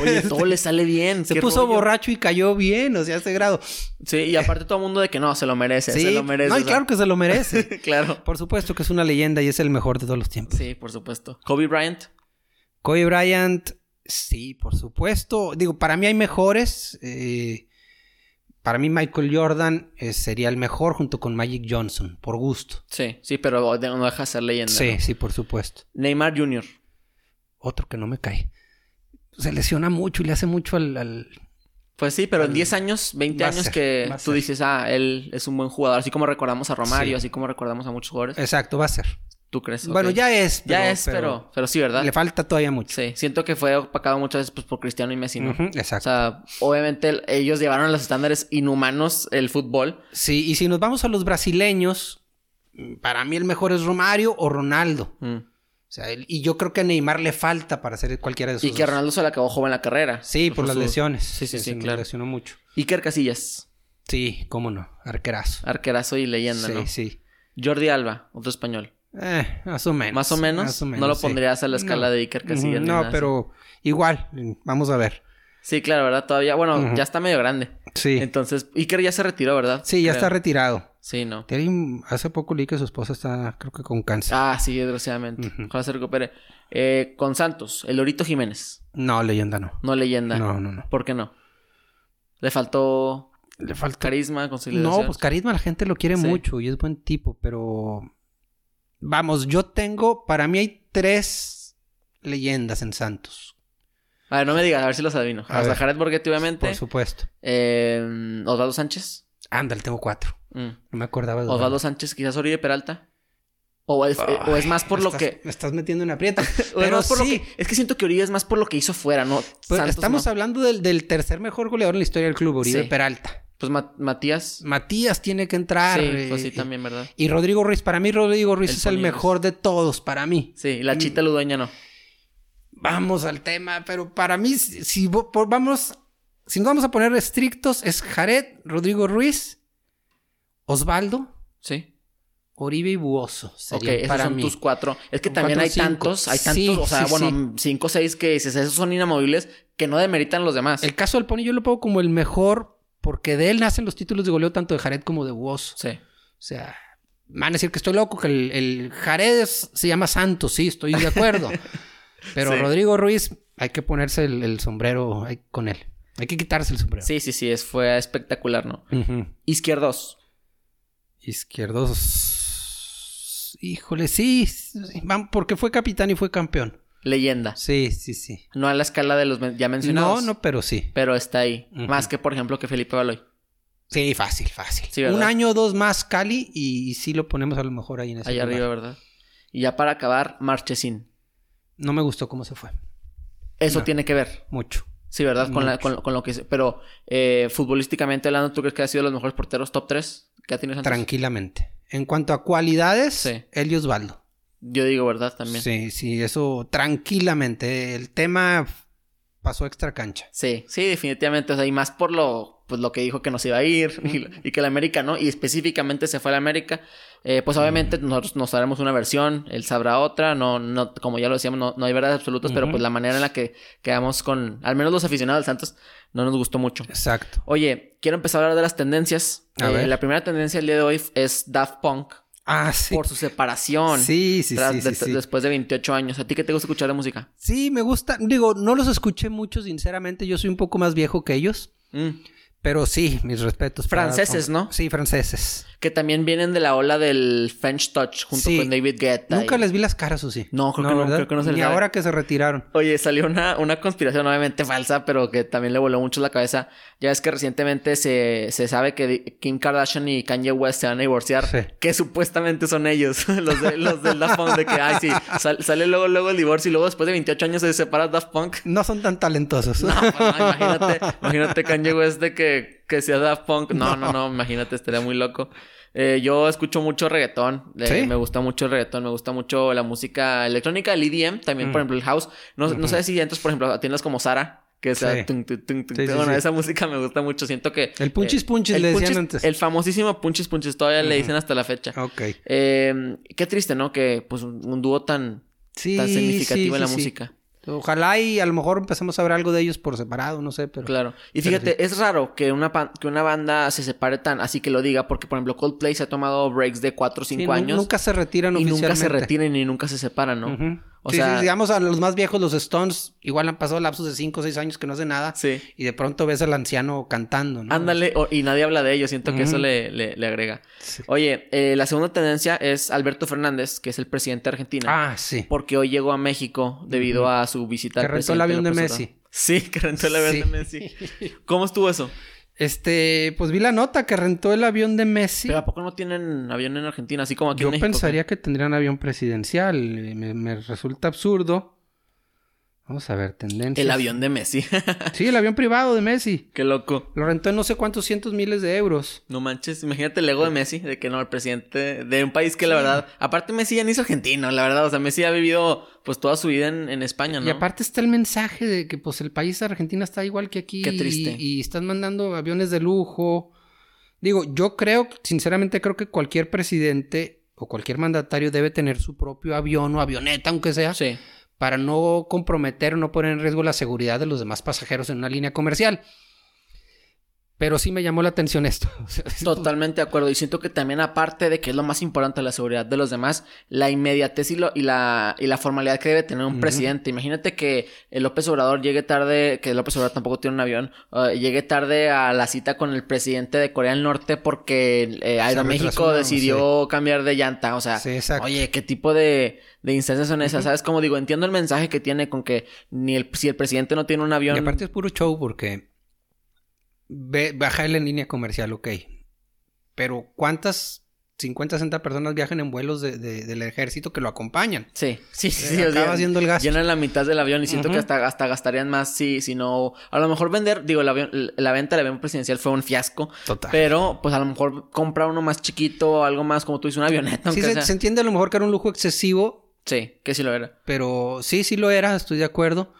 Oye, todo le sale bien. Se puso rollo. borracho y cayó bien, o sea, a ese grado. Sí, y aparte todo el mundo de que no, se lo merece, Sí, se lo merece. no, y claro que se lo merece. claro. Por supuesto que es una leyenda y es el mejor de todos los tiempos. Sí, por supuesto. Kobe Bryant. Kobe Bryant, sí, por supuesto. Digo, para mí hay mejores. eh, para mí Michael Jordan eh, sería el mejor junto con Magic Johnson, por gusto. Sí, sí, pero no deja de ser leyenda. Sí, ¿no? sí, por supuesto. Neymar Jr. Otro que no me cae. Se lesiona mucho y le hace mucho al... al- Pues sí, pero en 10 años, 20 va a años ser, que tú dices, ah, él es un buen jugador, así como recordamos a Romario, Sí. así como recordamos a muchos jugadores. Exacto, va a ser. ¿Tú crees? Bueno, ya es. Ya es, pero, pero sí, ¿verdad? Le falta todavía mucho. Sí, siento que fue opacado muchas veces pues, por Cristiano y Messi, ¿no? Ujú, O exacto. sea, obviamente el- ellos llevaron a los estándares inhumanos el fútbol. Sí, y si nos vamos a los brasileños, para mí el mejor es Romario o Ronaldo. Mm. O sea, él- y yo creo que a Neymar le falta para ser cualquiera de esos Y que a. Ronaldo se le acabó joven la carrera. Sí, por las su- lesiones. Sí, sí, sí, claro. lesionó mucho. Iker Casillas, Sí, cómo no. Arquerazo. arquerazo y leyenda, sí, ¿no? sí. Jordi Alba, otro español. Eh, más o menos. Más o menos. Más o no lo sí. pondrías a la escala No. de Iker Casillas. Ujú, ni No, nada así. pero igual. Vamos a ver. Sí, claro, ¿verdad? Todavía, bueno, ya está medio grande. Sí. Entonces, Iker ya se retiró, ¿verdad? Sí, ya Creo. está retirado. Sí, no. Hace poco leí que su esposa está, creo que con cáncer. Ah, sí, desgraciadamente. Ujú. Ojalá se recupere. Eh, con Santos, el Lorito Jiménez. No, leyenda no. No leyenda. No, no, no. ¿Por qué no? Le faltó Le falta. carisma. No, pues carisma la gente lo quiere Sí. mucho y es buen tipo, pero vamos, yo tengo, para mí hay tres leyendas en Santos, A ver, no me digas, a ver si los adivino. A ver. Jared Borghetti, obviamente. por supuesto. Eh, Osvaldo Sánchez. Ándale, tengo cuatro. Mm. No me acordaba de Osvaldo Sánchez, quizás Oribe Peralta. O es, eh, o es más por lo estás- que. me estás metiendo en aprieto. es pero más por lo sí, que- Es que siento que Oribe es más por lo que hizo fuera, ¿no? pues, Santos estamos no. hablando del, del tercer mejor goleador en la historia del club, Oribe Sí. Peralta. Pues Ma- Matías. Matías tiene que entrar. sí, eh, pues sí, también, ¿verdad? Y Rodrigo Ruiz, para mí Rodrigo Ruiz El es el mejor de todos, para mí. Sí, y la Mm. chita ludueña no. Vamos al tema, pero para mí, si, si vo- por- vamos, si nos vamos a poner estrictos, es Jared, Rodrigo Ruiz, Osvaldo, Sí. Oribe y Buoso. Ok, esos para son mí. tus cuatro. Es que también cuatro hay cinco. tantos, hay tantos, Sí, o sea, sí, bueno, cinco o seis que dices, esos son inamovibles que no demeritan los demás. El caso del Pony yo lo pongo como el mejor porque de él nacen los títulos de goleo tanto de Jared como de Buoso. Sí. O sea, van a decir que estoy loco, que el, el Jared es- se llama Santos, sí, estoy de acuerdo. Pero Sí. Rodrigo Ruiz, hay que ponerse el, el sombrero con él. Hay que quitarse el sombrero. Sí, sí, sí, es, fue espectacular, ¿no? Izquierdos. Izquierdos. Híjole, sí. sí, Porque fue capitán y fue campeón. Leyenda. Sí, sí, sí. No a la escala de los men- ya mencionados. No, no, pero sí. Pero está ahí. Más que, por ejemplo, que Felipe Baloy. Sí, fácil, fácil. Un año o dos más Cali y, y sí lo ponemos a lo mejor ahí en ese Allá lugar. arriba, ¿verdad? Y ya para acabar, Marchesín. No me gustó cómo se fue. Eso No. tiene que ver. Mucho. Sí, ¿verdad? Con, la- con, con lo que... Pero eh, futbolísticamente hablando, ¿tú crees que ha sido de los mejores porteros top 3 que ha tenido Santos? Tranquilamente. En cuanto a cualidades, Sí. Elio Osvaldo. Yo digo, ¿verdad? También. Sí, sí, eso tranquilamente. El tema pasó extra cancha. Sí, sí, definitivamente. O sea, y más por lo, pues, lo que dijo que nos iba a ir y, y que el América no, y específicamente se fue al América. Eh, pues obviamente nosotros nos haremos una versión, él sabrá otra. No, no, como ya lo decíamos, no, no hay verdades absolutas, pero pues la manera en la que quedamos con, al menos los aficionados del Santos, no nos gustó mucho. Exacto. Oye, quiero empezar a hablar de las tendencias. A Eh, ver. La primera tendencia del día de hoy es Daft Punk Ah, sí. por su separación. Sí, sí, tras- sí, de- sí, sí. Después de 28 años. ¿A ti qué te gusta escuchar de música? Sí, me gusta. Digo, no los escuché mucho, sinceramente. Yo soy un poco más viejo que ellos. Mm. Pero sí, mis respetos. Franceses. ¿no? Sí, franceses. Que también vienen de la ola del French Touch junto Sí. con David Guetta. Nunca y- les vi las caras, ¿o sí? No, creo que no, creo que no se les sabe. ahora que se retiraron. Oye, salió una, una conspiración obviamente falsa, pero que también le voló mucho la cabeza. Ya es que recientemente se, se sabe que Kim Kardashian y Kanye West se van a divorciar. Sí. Que supuestamente son ellos, los de, los de Daft Punk, de que, ay, sí, sal- sale luego, luego el divorcio y luego después de 28 años se separa Daft Punk. No son tan talentosos. No, pues no, imagínate, imagínate Kanye West de que, que sea Daft Punk. No, no, no, imagínate, estaría muy loco. Eh, yo escucho mucho reggaetón. eh, ¿Sí? Me gusta mucho el reggaetón, me gusta mucho la música electrónica, el EDM, también, por Mm. ejemplo, el house. No, no sé si entras, por ejemplo, a tiendas como Sara, que sea Sí. tung, tung, tung, tung, Sí, sí, bueno, esa música me gusta mucho. Siento que. El punchis punchis el le decían punchis- antes. El famosísimo punchis punchis todavía le dicen hasta la fecha. Ok. Eh, qué triste, ¿no? Que pues un, un dúo tan, tan significativo en la sí, sí. música. Ojalá y a lo mejor empezamos a ver algo de ellos por separado, no sé, pero... Claro. Y fíjate, es raro que una, que una banda se separe tan así que lo diga, porque por ejemplo Coldplay se ha tomado breaks de 4 o Sí, 5 nu- años Nunca se retiran y nunca oficialmente. se retiran y nunca se separan, ¿no? Ujú. O Sí, sea, sí, digamos a los más viejos, los Stones, igual han pasado lapsos de 5 o 6 años que no hacen nada. sí. Y de pronto ves al anciano cantando, ¿no? Ándale, o- y nadie habla de ello, siento que eso le, le- le agrega. Sí. Oye, eh, la segunda tendencia es Alberto Fernández, que es el presidente de Argentina, Ah, sí. porque hoy llegó a México debido a su visita Que rentó el avión de Messi. Sí, que rentó el avión de Messi. ¿Cómo estuvo eso? Este, pues vi la nota que rentó el avión de Messi. Pero ¿a poco no tienen avión en Argentina? Así como aquí Yo en México. pensaría que tendrían avión presidencial. eh, Me, me resulta absurdo. Vamos a ver, tendencia. El avión de Messi. Sí, el avión privado de Messi. Qué loco. Lo rentó en no sé cuántos cientos miles de euros. No manches, imagínate el ego de Messi, de que no, el presidente de un país que la verdad, aparte Messi ya ni es argentino, la verdad, o sea, Messi ha vivido pues toda su vida en, en España, ¿no? Y aparte está el mensaje de que pues el país de Argentina está igual que aquí. Qué triste. Y, y están mandando aviones de lujo. Digo, yo creo, sinceramente creo que cualquier presidente o cualquier mandatario debe tener su propio avión o avioneta, aunque sea, Sí. Para no comprometer o no poner en riesgo la seguridad de los demás pasajeros en una línea comercial. Pero sí me llamó la atención esto. Totalmente de acuerdo. Y siento que también, aparte de que es lo más importante la seguridad de los demás, la inmediatez y, lo- y, la, y la formalidad que debe tener un presidente. Imagínate que el López Obrador llegue tarde, que López Obrador tampoco tiene un avión, eh, llegue tarde a la cita con el presidente de Corea del Norte porque eh, Aeroméxico decidió cambiar de llanta. O sea, Sí, oye, ¿qué tipo de, de instancias son esas? ¿Sabes? Como digo, entiendo el mensaje que tiene con que ni el, si el presidente no tiene un avión. Y aparte es puro show porque ve, baja en línea comercial, ok. Pero ¿cuántas 50, 60 personas viajan en vuelos de- de- del ejército que lo acompañan? Sí, sí, sí. Eh, o acaba sea, haciendo el gasto. Llenan la mitad del avión y siento que hasta, hasta gastarían más si, si no... A lo mejor vender, digo, el avión- la venta del avión presidencial fue un fiasco. Total. Pero, pues a lo mejor comprar uno más chiquito, algo más, como tú dices, una avioneta. Sí, se, se entiende a lo mejor que era un lujo excesivo, Sí, que sí lo era. pero sí, sí lo era, estoy de acuerdo.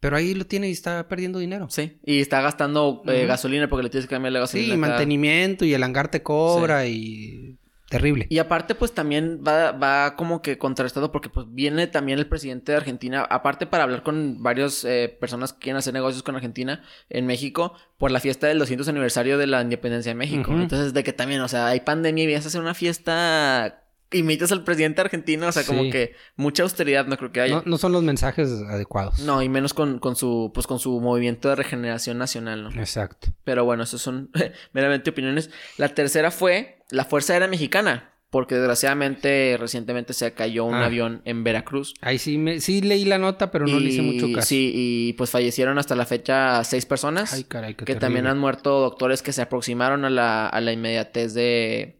Pero ahí lo tiene y está perdiendo dinero. Sí. Y está gastando eh, gasolina porque le tienes que cambiar la gasolina. Sí, cada- mantenimiento y el hangar te cobra y... terrible. Y aparte, pues también va, va como que contrastado porque pues viene también el presidente de Argentina, aparte para hablar con varias eh, personas que quieren hacer negocios con Argentina en México por la fiesta del 200 aniversario de la independencia de México. Entonces, de que también, o sea, hay pandemia y vienes a hacer una fiesta, imitas al presidente argentino, o sea, como Sí. que mucha austeridad no creo que haya. No, no son los mensajes adecuados. No, y menos con, con su, pues con su movimiento de regeneración nacional, ¿no? Exacto. Pero bueno, esos son meramente opiniones. La tercera fue la Fuerza Aérea Mexicana, porque desgraciadamente recientemente se cayó un Ah. avión en Veracruz. Ahí sí, me, sí leí la nota, pero no le hice mucho Y- caso. Sí, y pues fallecieron hasta la fecha seis personas. Ay, caray, qué que terrible. también han muerto doctores que se aproximaron a la, a la inmediatez de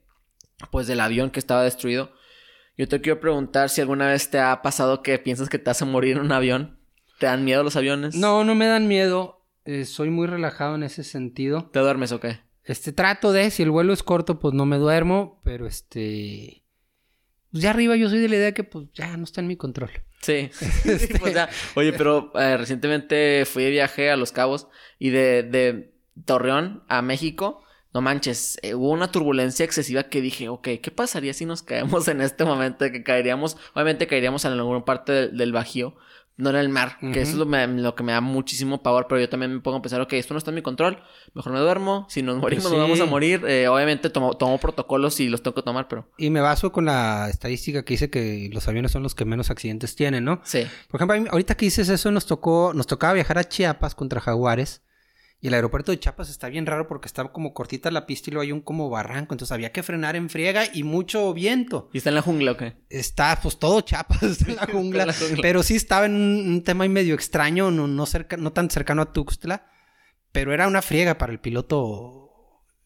pues del avión que estaba destruido. Yo te quiero preguntar si alguna vez te ha pasado que piensas que te a morir en un avión. ¿Te dan miedo los aviones? No, no me dan miedo. Eh, soy muy relajado en ese sentido. ¿Te duermes o qué? Este, trato de, si el vuelo es corto, pues no me duermo, pero este... Pues ya arriba yo soy de la idea que pues ya no está en mi control. Sí. Pues ya. Oye, pero eh, recientemente fui de viaje a Los Cabos y de, de Torreón a México. No manches, eh, hubo una turbulencia excesiva que dije, ok, ¿qué pasaría si nos caemos en este momento? Que caeríamos, obviamente caeríamos en alguna parte del, del Bajío, no en el mar, que eso es lo, me- lo que me da muchísimo pavor, pero yo también me pongo a pensar, ok, esto no está en mi control, mejor me duermo, si nos morimos nos vamos a morir, Eh, obviamente tomo, tomo protocolos y los tengo que tomar, pero Y me baso con la estadística que dice que los aviones son los que menos accidentes tienen, ¿no? sí. Por ejemplo, ahorita que dices eso, nos tocó, nos tocaba viajar a Chiapas contra Jaguares. Y el aeropuerto de Chiapas está bien raro porque está como cortita la pista y luego hay un como barranco. Entonces había que frenar en friega y mucho viento. ¿Y está en la jungla o qué? Está pues todo Chiapas está en la jungla. en la jungla. Pero sí estaba en un, un tema ahí medio extraño, no, no, cerca, no tan cercano a Tuxtla. Pero era una friega para el piloto.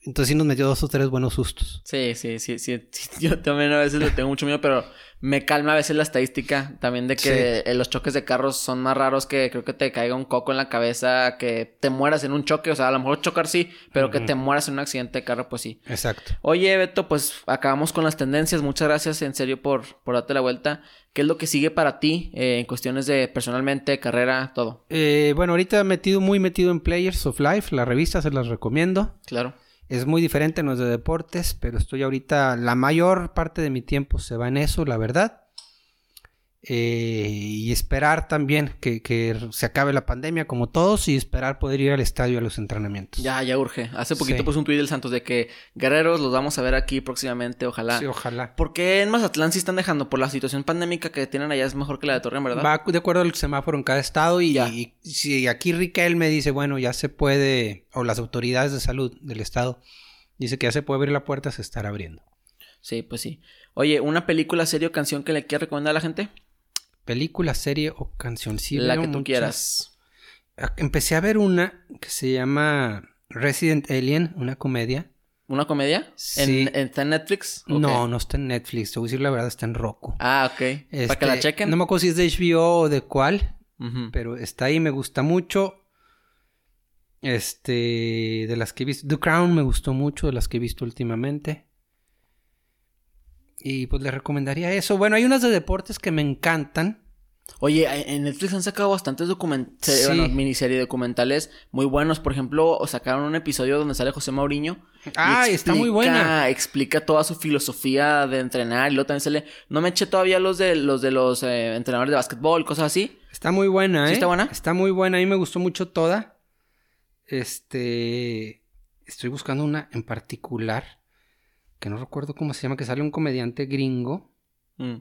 Entonces sí nos metió dos o tres buenos sustos. Sí, sí, sí, sí. Yo también a veces le tengo mucho miedo, pero me calma a veces la estadística también de que eh, los choques de carros son más raros que creo que te caiga un coco en la cabeza, que te mueras en un choque, o sea, a lo mejor chocar sí, pero que te mueras en un accidente de carro, pues sí. Exacto. Oye, Beto, pues acabamos con las tendencias. Muchas gracias en serio por, por darte la vuelta. ¿Qué es lo que sigue para ti eh, en cuestiones de personalmente, carrera, todo? Eh, bueno, ahorita metido, muy metido en Players of Life, la revista se las recomiendo. Claro. Es muy diferente, no es de deportes, pero estoy ahorita, la mayor parte de mi tiempo se va en eso, la verdad. Eh, y esperar también que, que se acabe la pandemia como todos y esperar poder ir al estadio a los entrenamientos. Ya, ya urge. Hace poquito Sí. puse un tuit del Santos de que guerreros los vamos a ver aquí próximamente, ojalá. Sí, ojalá. ¿Por qué en Mazatlán sí están dejando? Por la situación pandémica que tienen allá es mejor que la de Torreón, ¿verdad? Va de acuerdo al semáforo en cada estado y, Ya. y si aquí Riquel me dice, bueno, ya se puede, o las autoridades de salud del estado, dice que ya se puede abrir la puerta, se estará abriendo. Sí, pues sí. Oye, ¿una película, serie o canción que le quieras recomendar a la gente? Película, serie o canción. Sí, la que tú muchas. quieras. Empecé a ver una que se llama Resident Alien, una comedia. ¿Una comedia? Sí. ¿En, ¿Está en Netflix? ¿O No, no está en Netflix, te voy a decir la verdad, está en Roku. Ah, ok. Para que la Este, chequen. No me acuerdo si es de HBO o de cuál, pero está ahí, me gusta mucho. Este, de las que he visto. The Crown me gustó mucho, de las que he visto últimamente. Y pues le recomendaría eso. Bueno, hay unas de deportes que me encantan. Oye, en Netflix han sacado bastantes documentales, Sí. bueno, miniserie documentales muy buenos. Por ejemplo, sacaron un episodio donde sale José Mauriño. y Ah, está muy buena. Explica toda su filosofía de entrenar. Y luego también sale. No me eché todavía los de los de los eh, entrenadores de básquetbol, cosas así. Está muy buena, ¿eh? ¿Sí está buena? Está muy buena, a mí me gustó mucho toda. Este. Estoy buscando una en particular. Que no recuerdo cómo se llama, que sale un comediante gringo. Mm.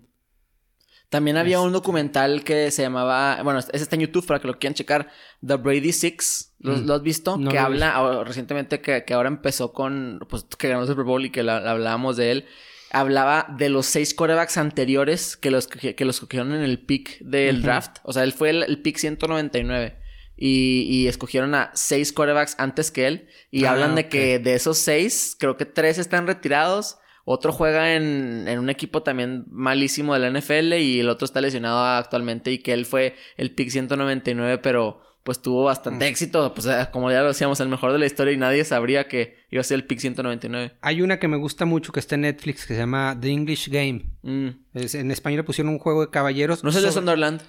También había un Este. documental que se llamaba, bueno, ese está en YouTube para que lo quieran checar, The Brady Six, ¿lo, Mm. lo has visto? No que lo habla recientemente que, que ahora empezó con, pues que ganó el Super Bowl y que la- hablábamos de él. Hablaba de los seis quarterbacks anteriores que los, que, que los cogieron en el pick del draft. O sea, él fue el, el pick 199. Y, y escogieron a seis quarterbacks antes que él. Y Ah, hablan de que de esos seis, creo que tres están retirados. Otro juega en, en un equipo también malísimo de la NFL y el otro está lesionado actualmente y que él fue el pick 199, pero pues tuvo bastante Mm. éxito. Pues como ya lo decíamos, el mejor de la historia y nadie sabría que iba a ser el pick 199. Hay una que me gusta mucho que está en Netflix que se llama The English Game. Mm. Es- en español le pusieron un juego de caballeros. ¿No es el de sobre- Sunderland?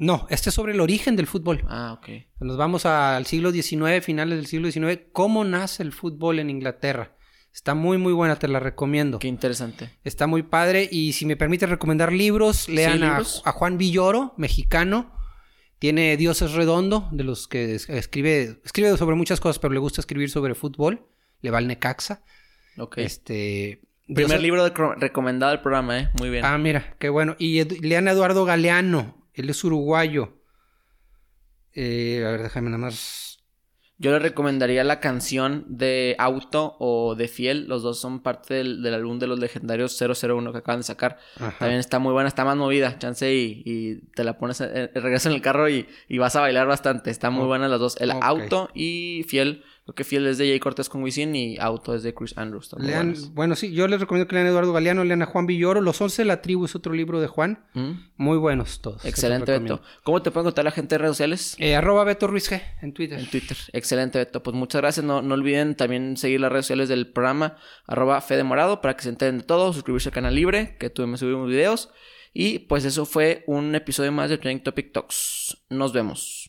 No, este es sobre el origen del fútbol. Ah, ok. Nos vamos al siglo XIX, finales del siglo XIX. ¿Cómo nace el fútbol en Inglaterra? Está muy, muy buena, te la recomiendo. Qué interesante. Está muy padre. Y si me permite recomendar libros, lean a, libros. a Juan Villoro, mexicano. Tiene Dioses Redondo, de los que es- escribe, escribe sobre muchas cosas, pero le gusta escribir sobre fútbol. Le va al Necaxa. Ok. Este. Primer libro de recomendado del programa, ¿eh? Muy bien. Ah, mira, qué bueno. Y lean a Eduardo Galeano. Él es uruguayo. Eh, a ver, déjame nada más. Yo le recomendaría la canción de Auto o de Fiel. Los dos son parte del, del álbum de los legendarios 001 que acaban de sacar. Ajá. También está muy buena, está más movida, chance, y, y te la pones, eh, regresas en el carro y, y vas a bailar bastante. Está muy Oh, buena las dos. El. Auto y Fiel. Creo que Fiel es de Jay Cortés con Wisin y Auto es de Chris Andrews. Lean, bueno, sí, yo les recomiendo que lean a Eduardo Galeano, lean a Juan Villoro. Los Once de la Tribu es otro libro de Juan. Mm, Muy buenos todos. Excelente. Beto. ¿Cómo te pueden contar la gente en redes sociales? Eh, arroba Beto Ruiz G en Twitter. En Twitter. Excelente, Beto. Pues muchas gracias. No, no olviden también seguir las redes sociales del programa, arroba Fede Morado, para que se enteren de todo. Suscribirse al canal libre, que tuvimos subimos videos. Y pues eso fue un episodio más de Training Topic Talks. Nos vemos.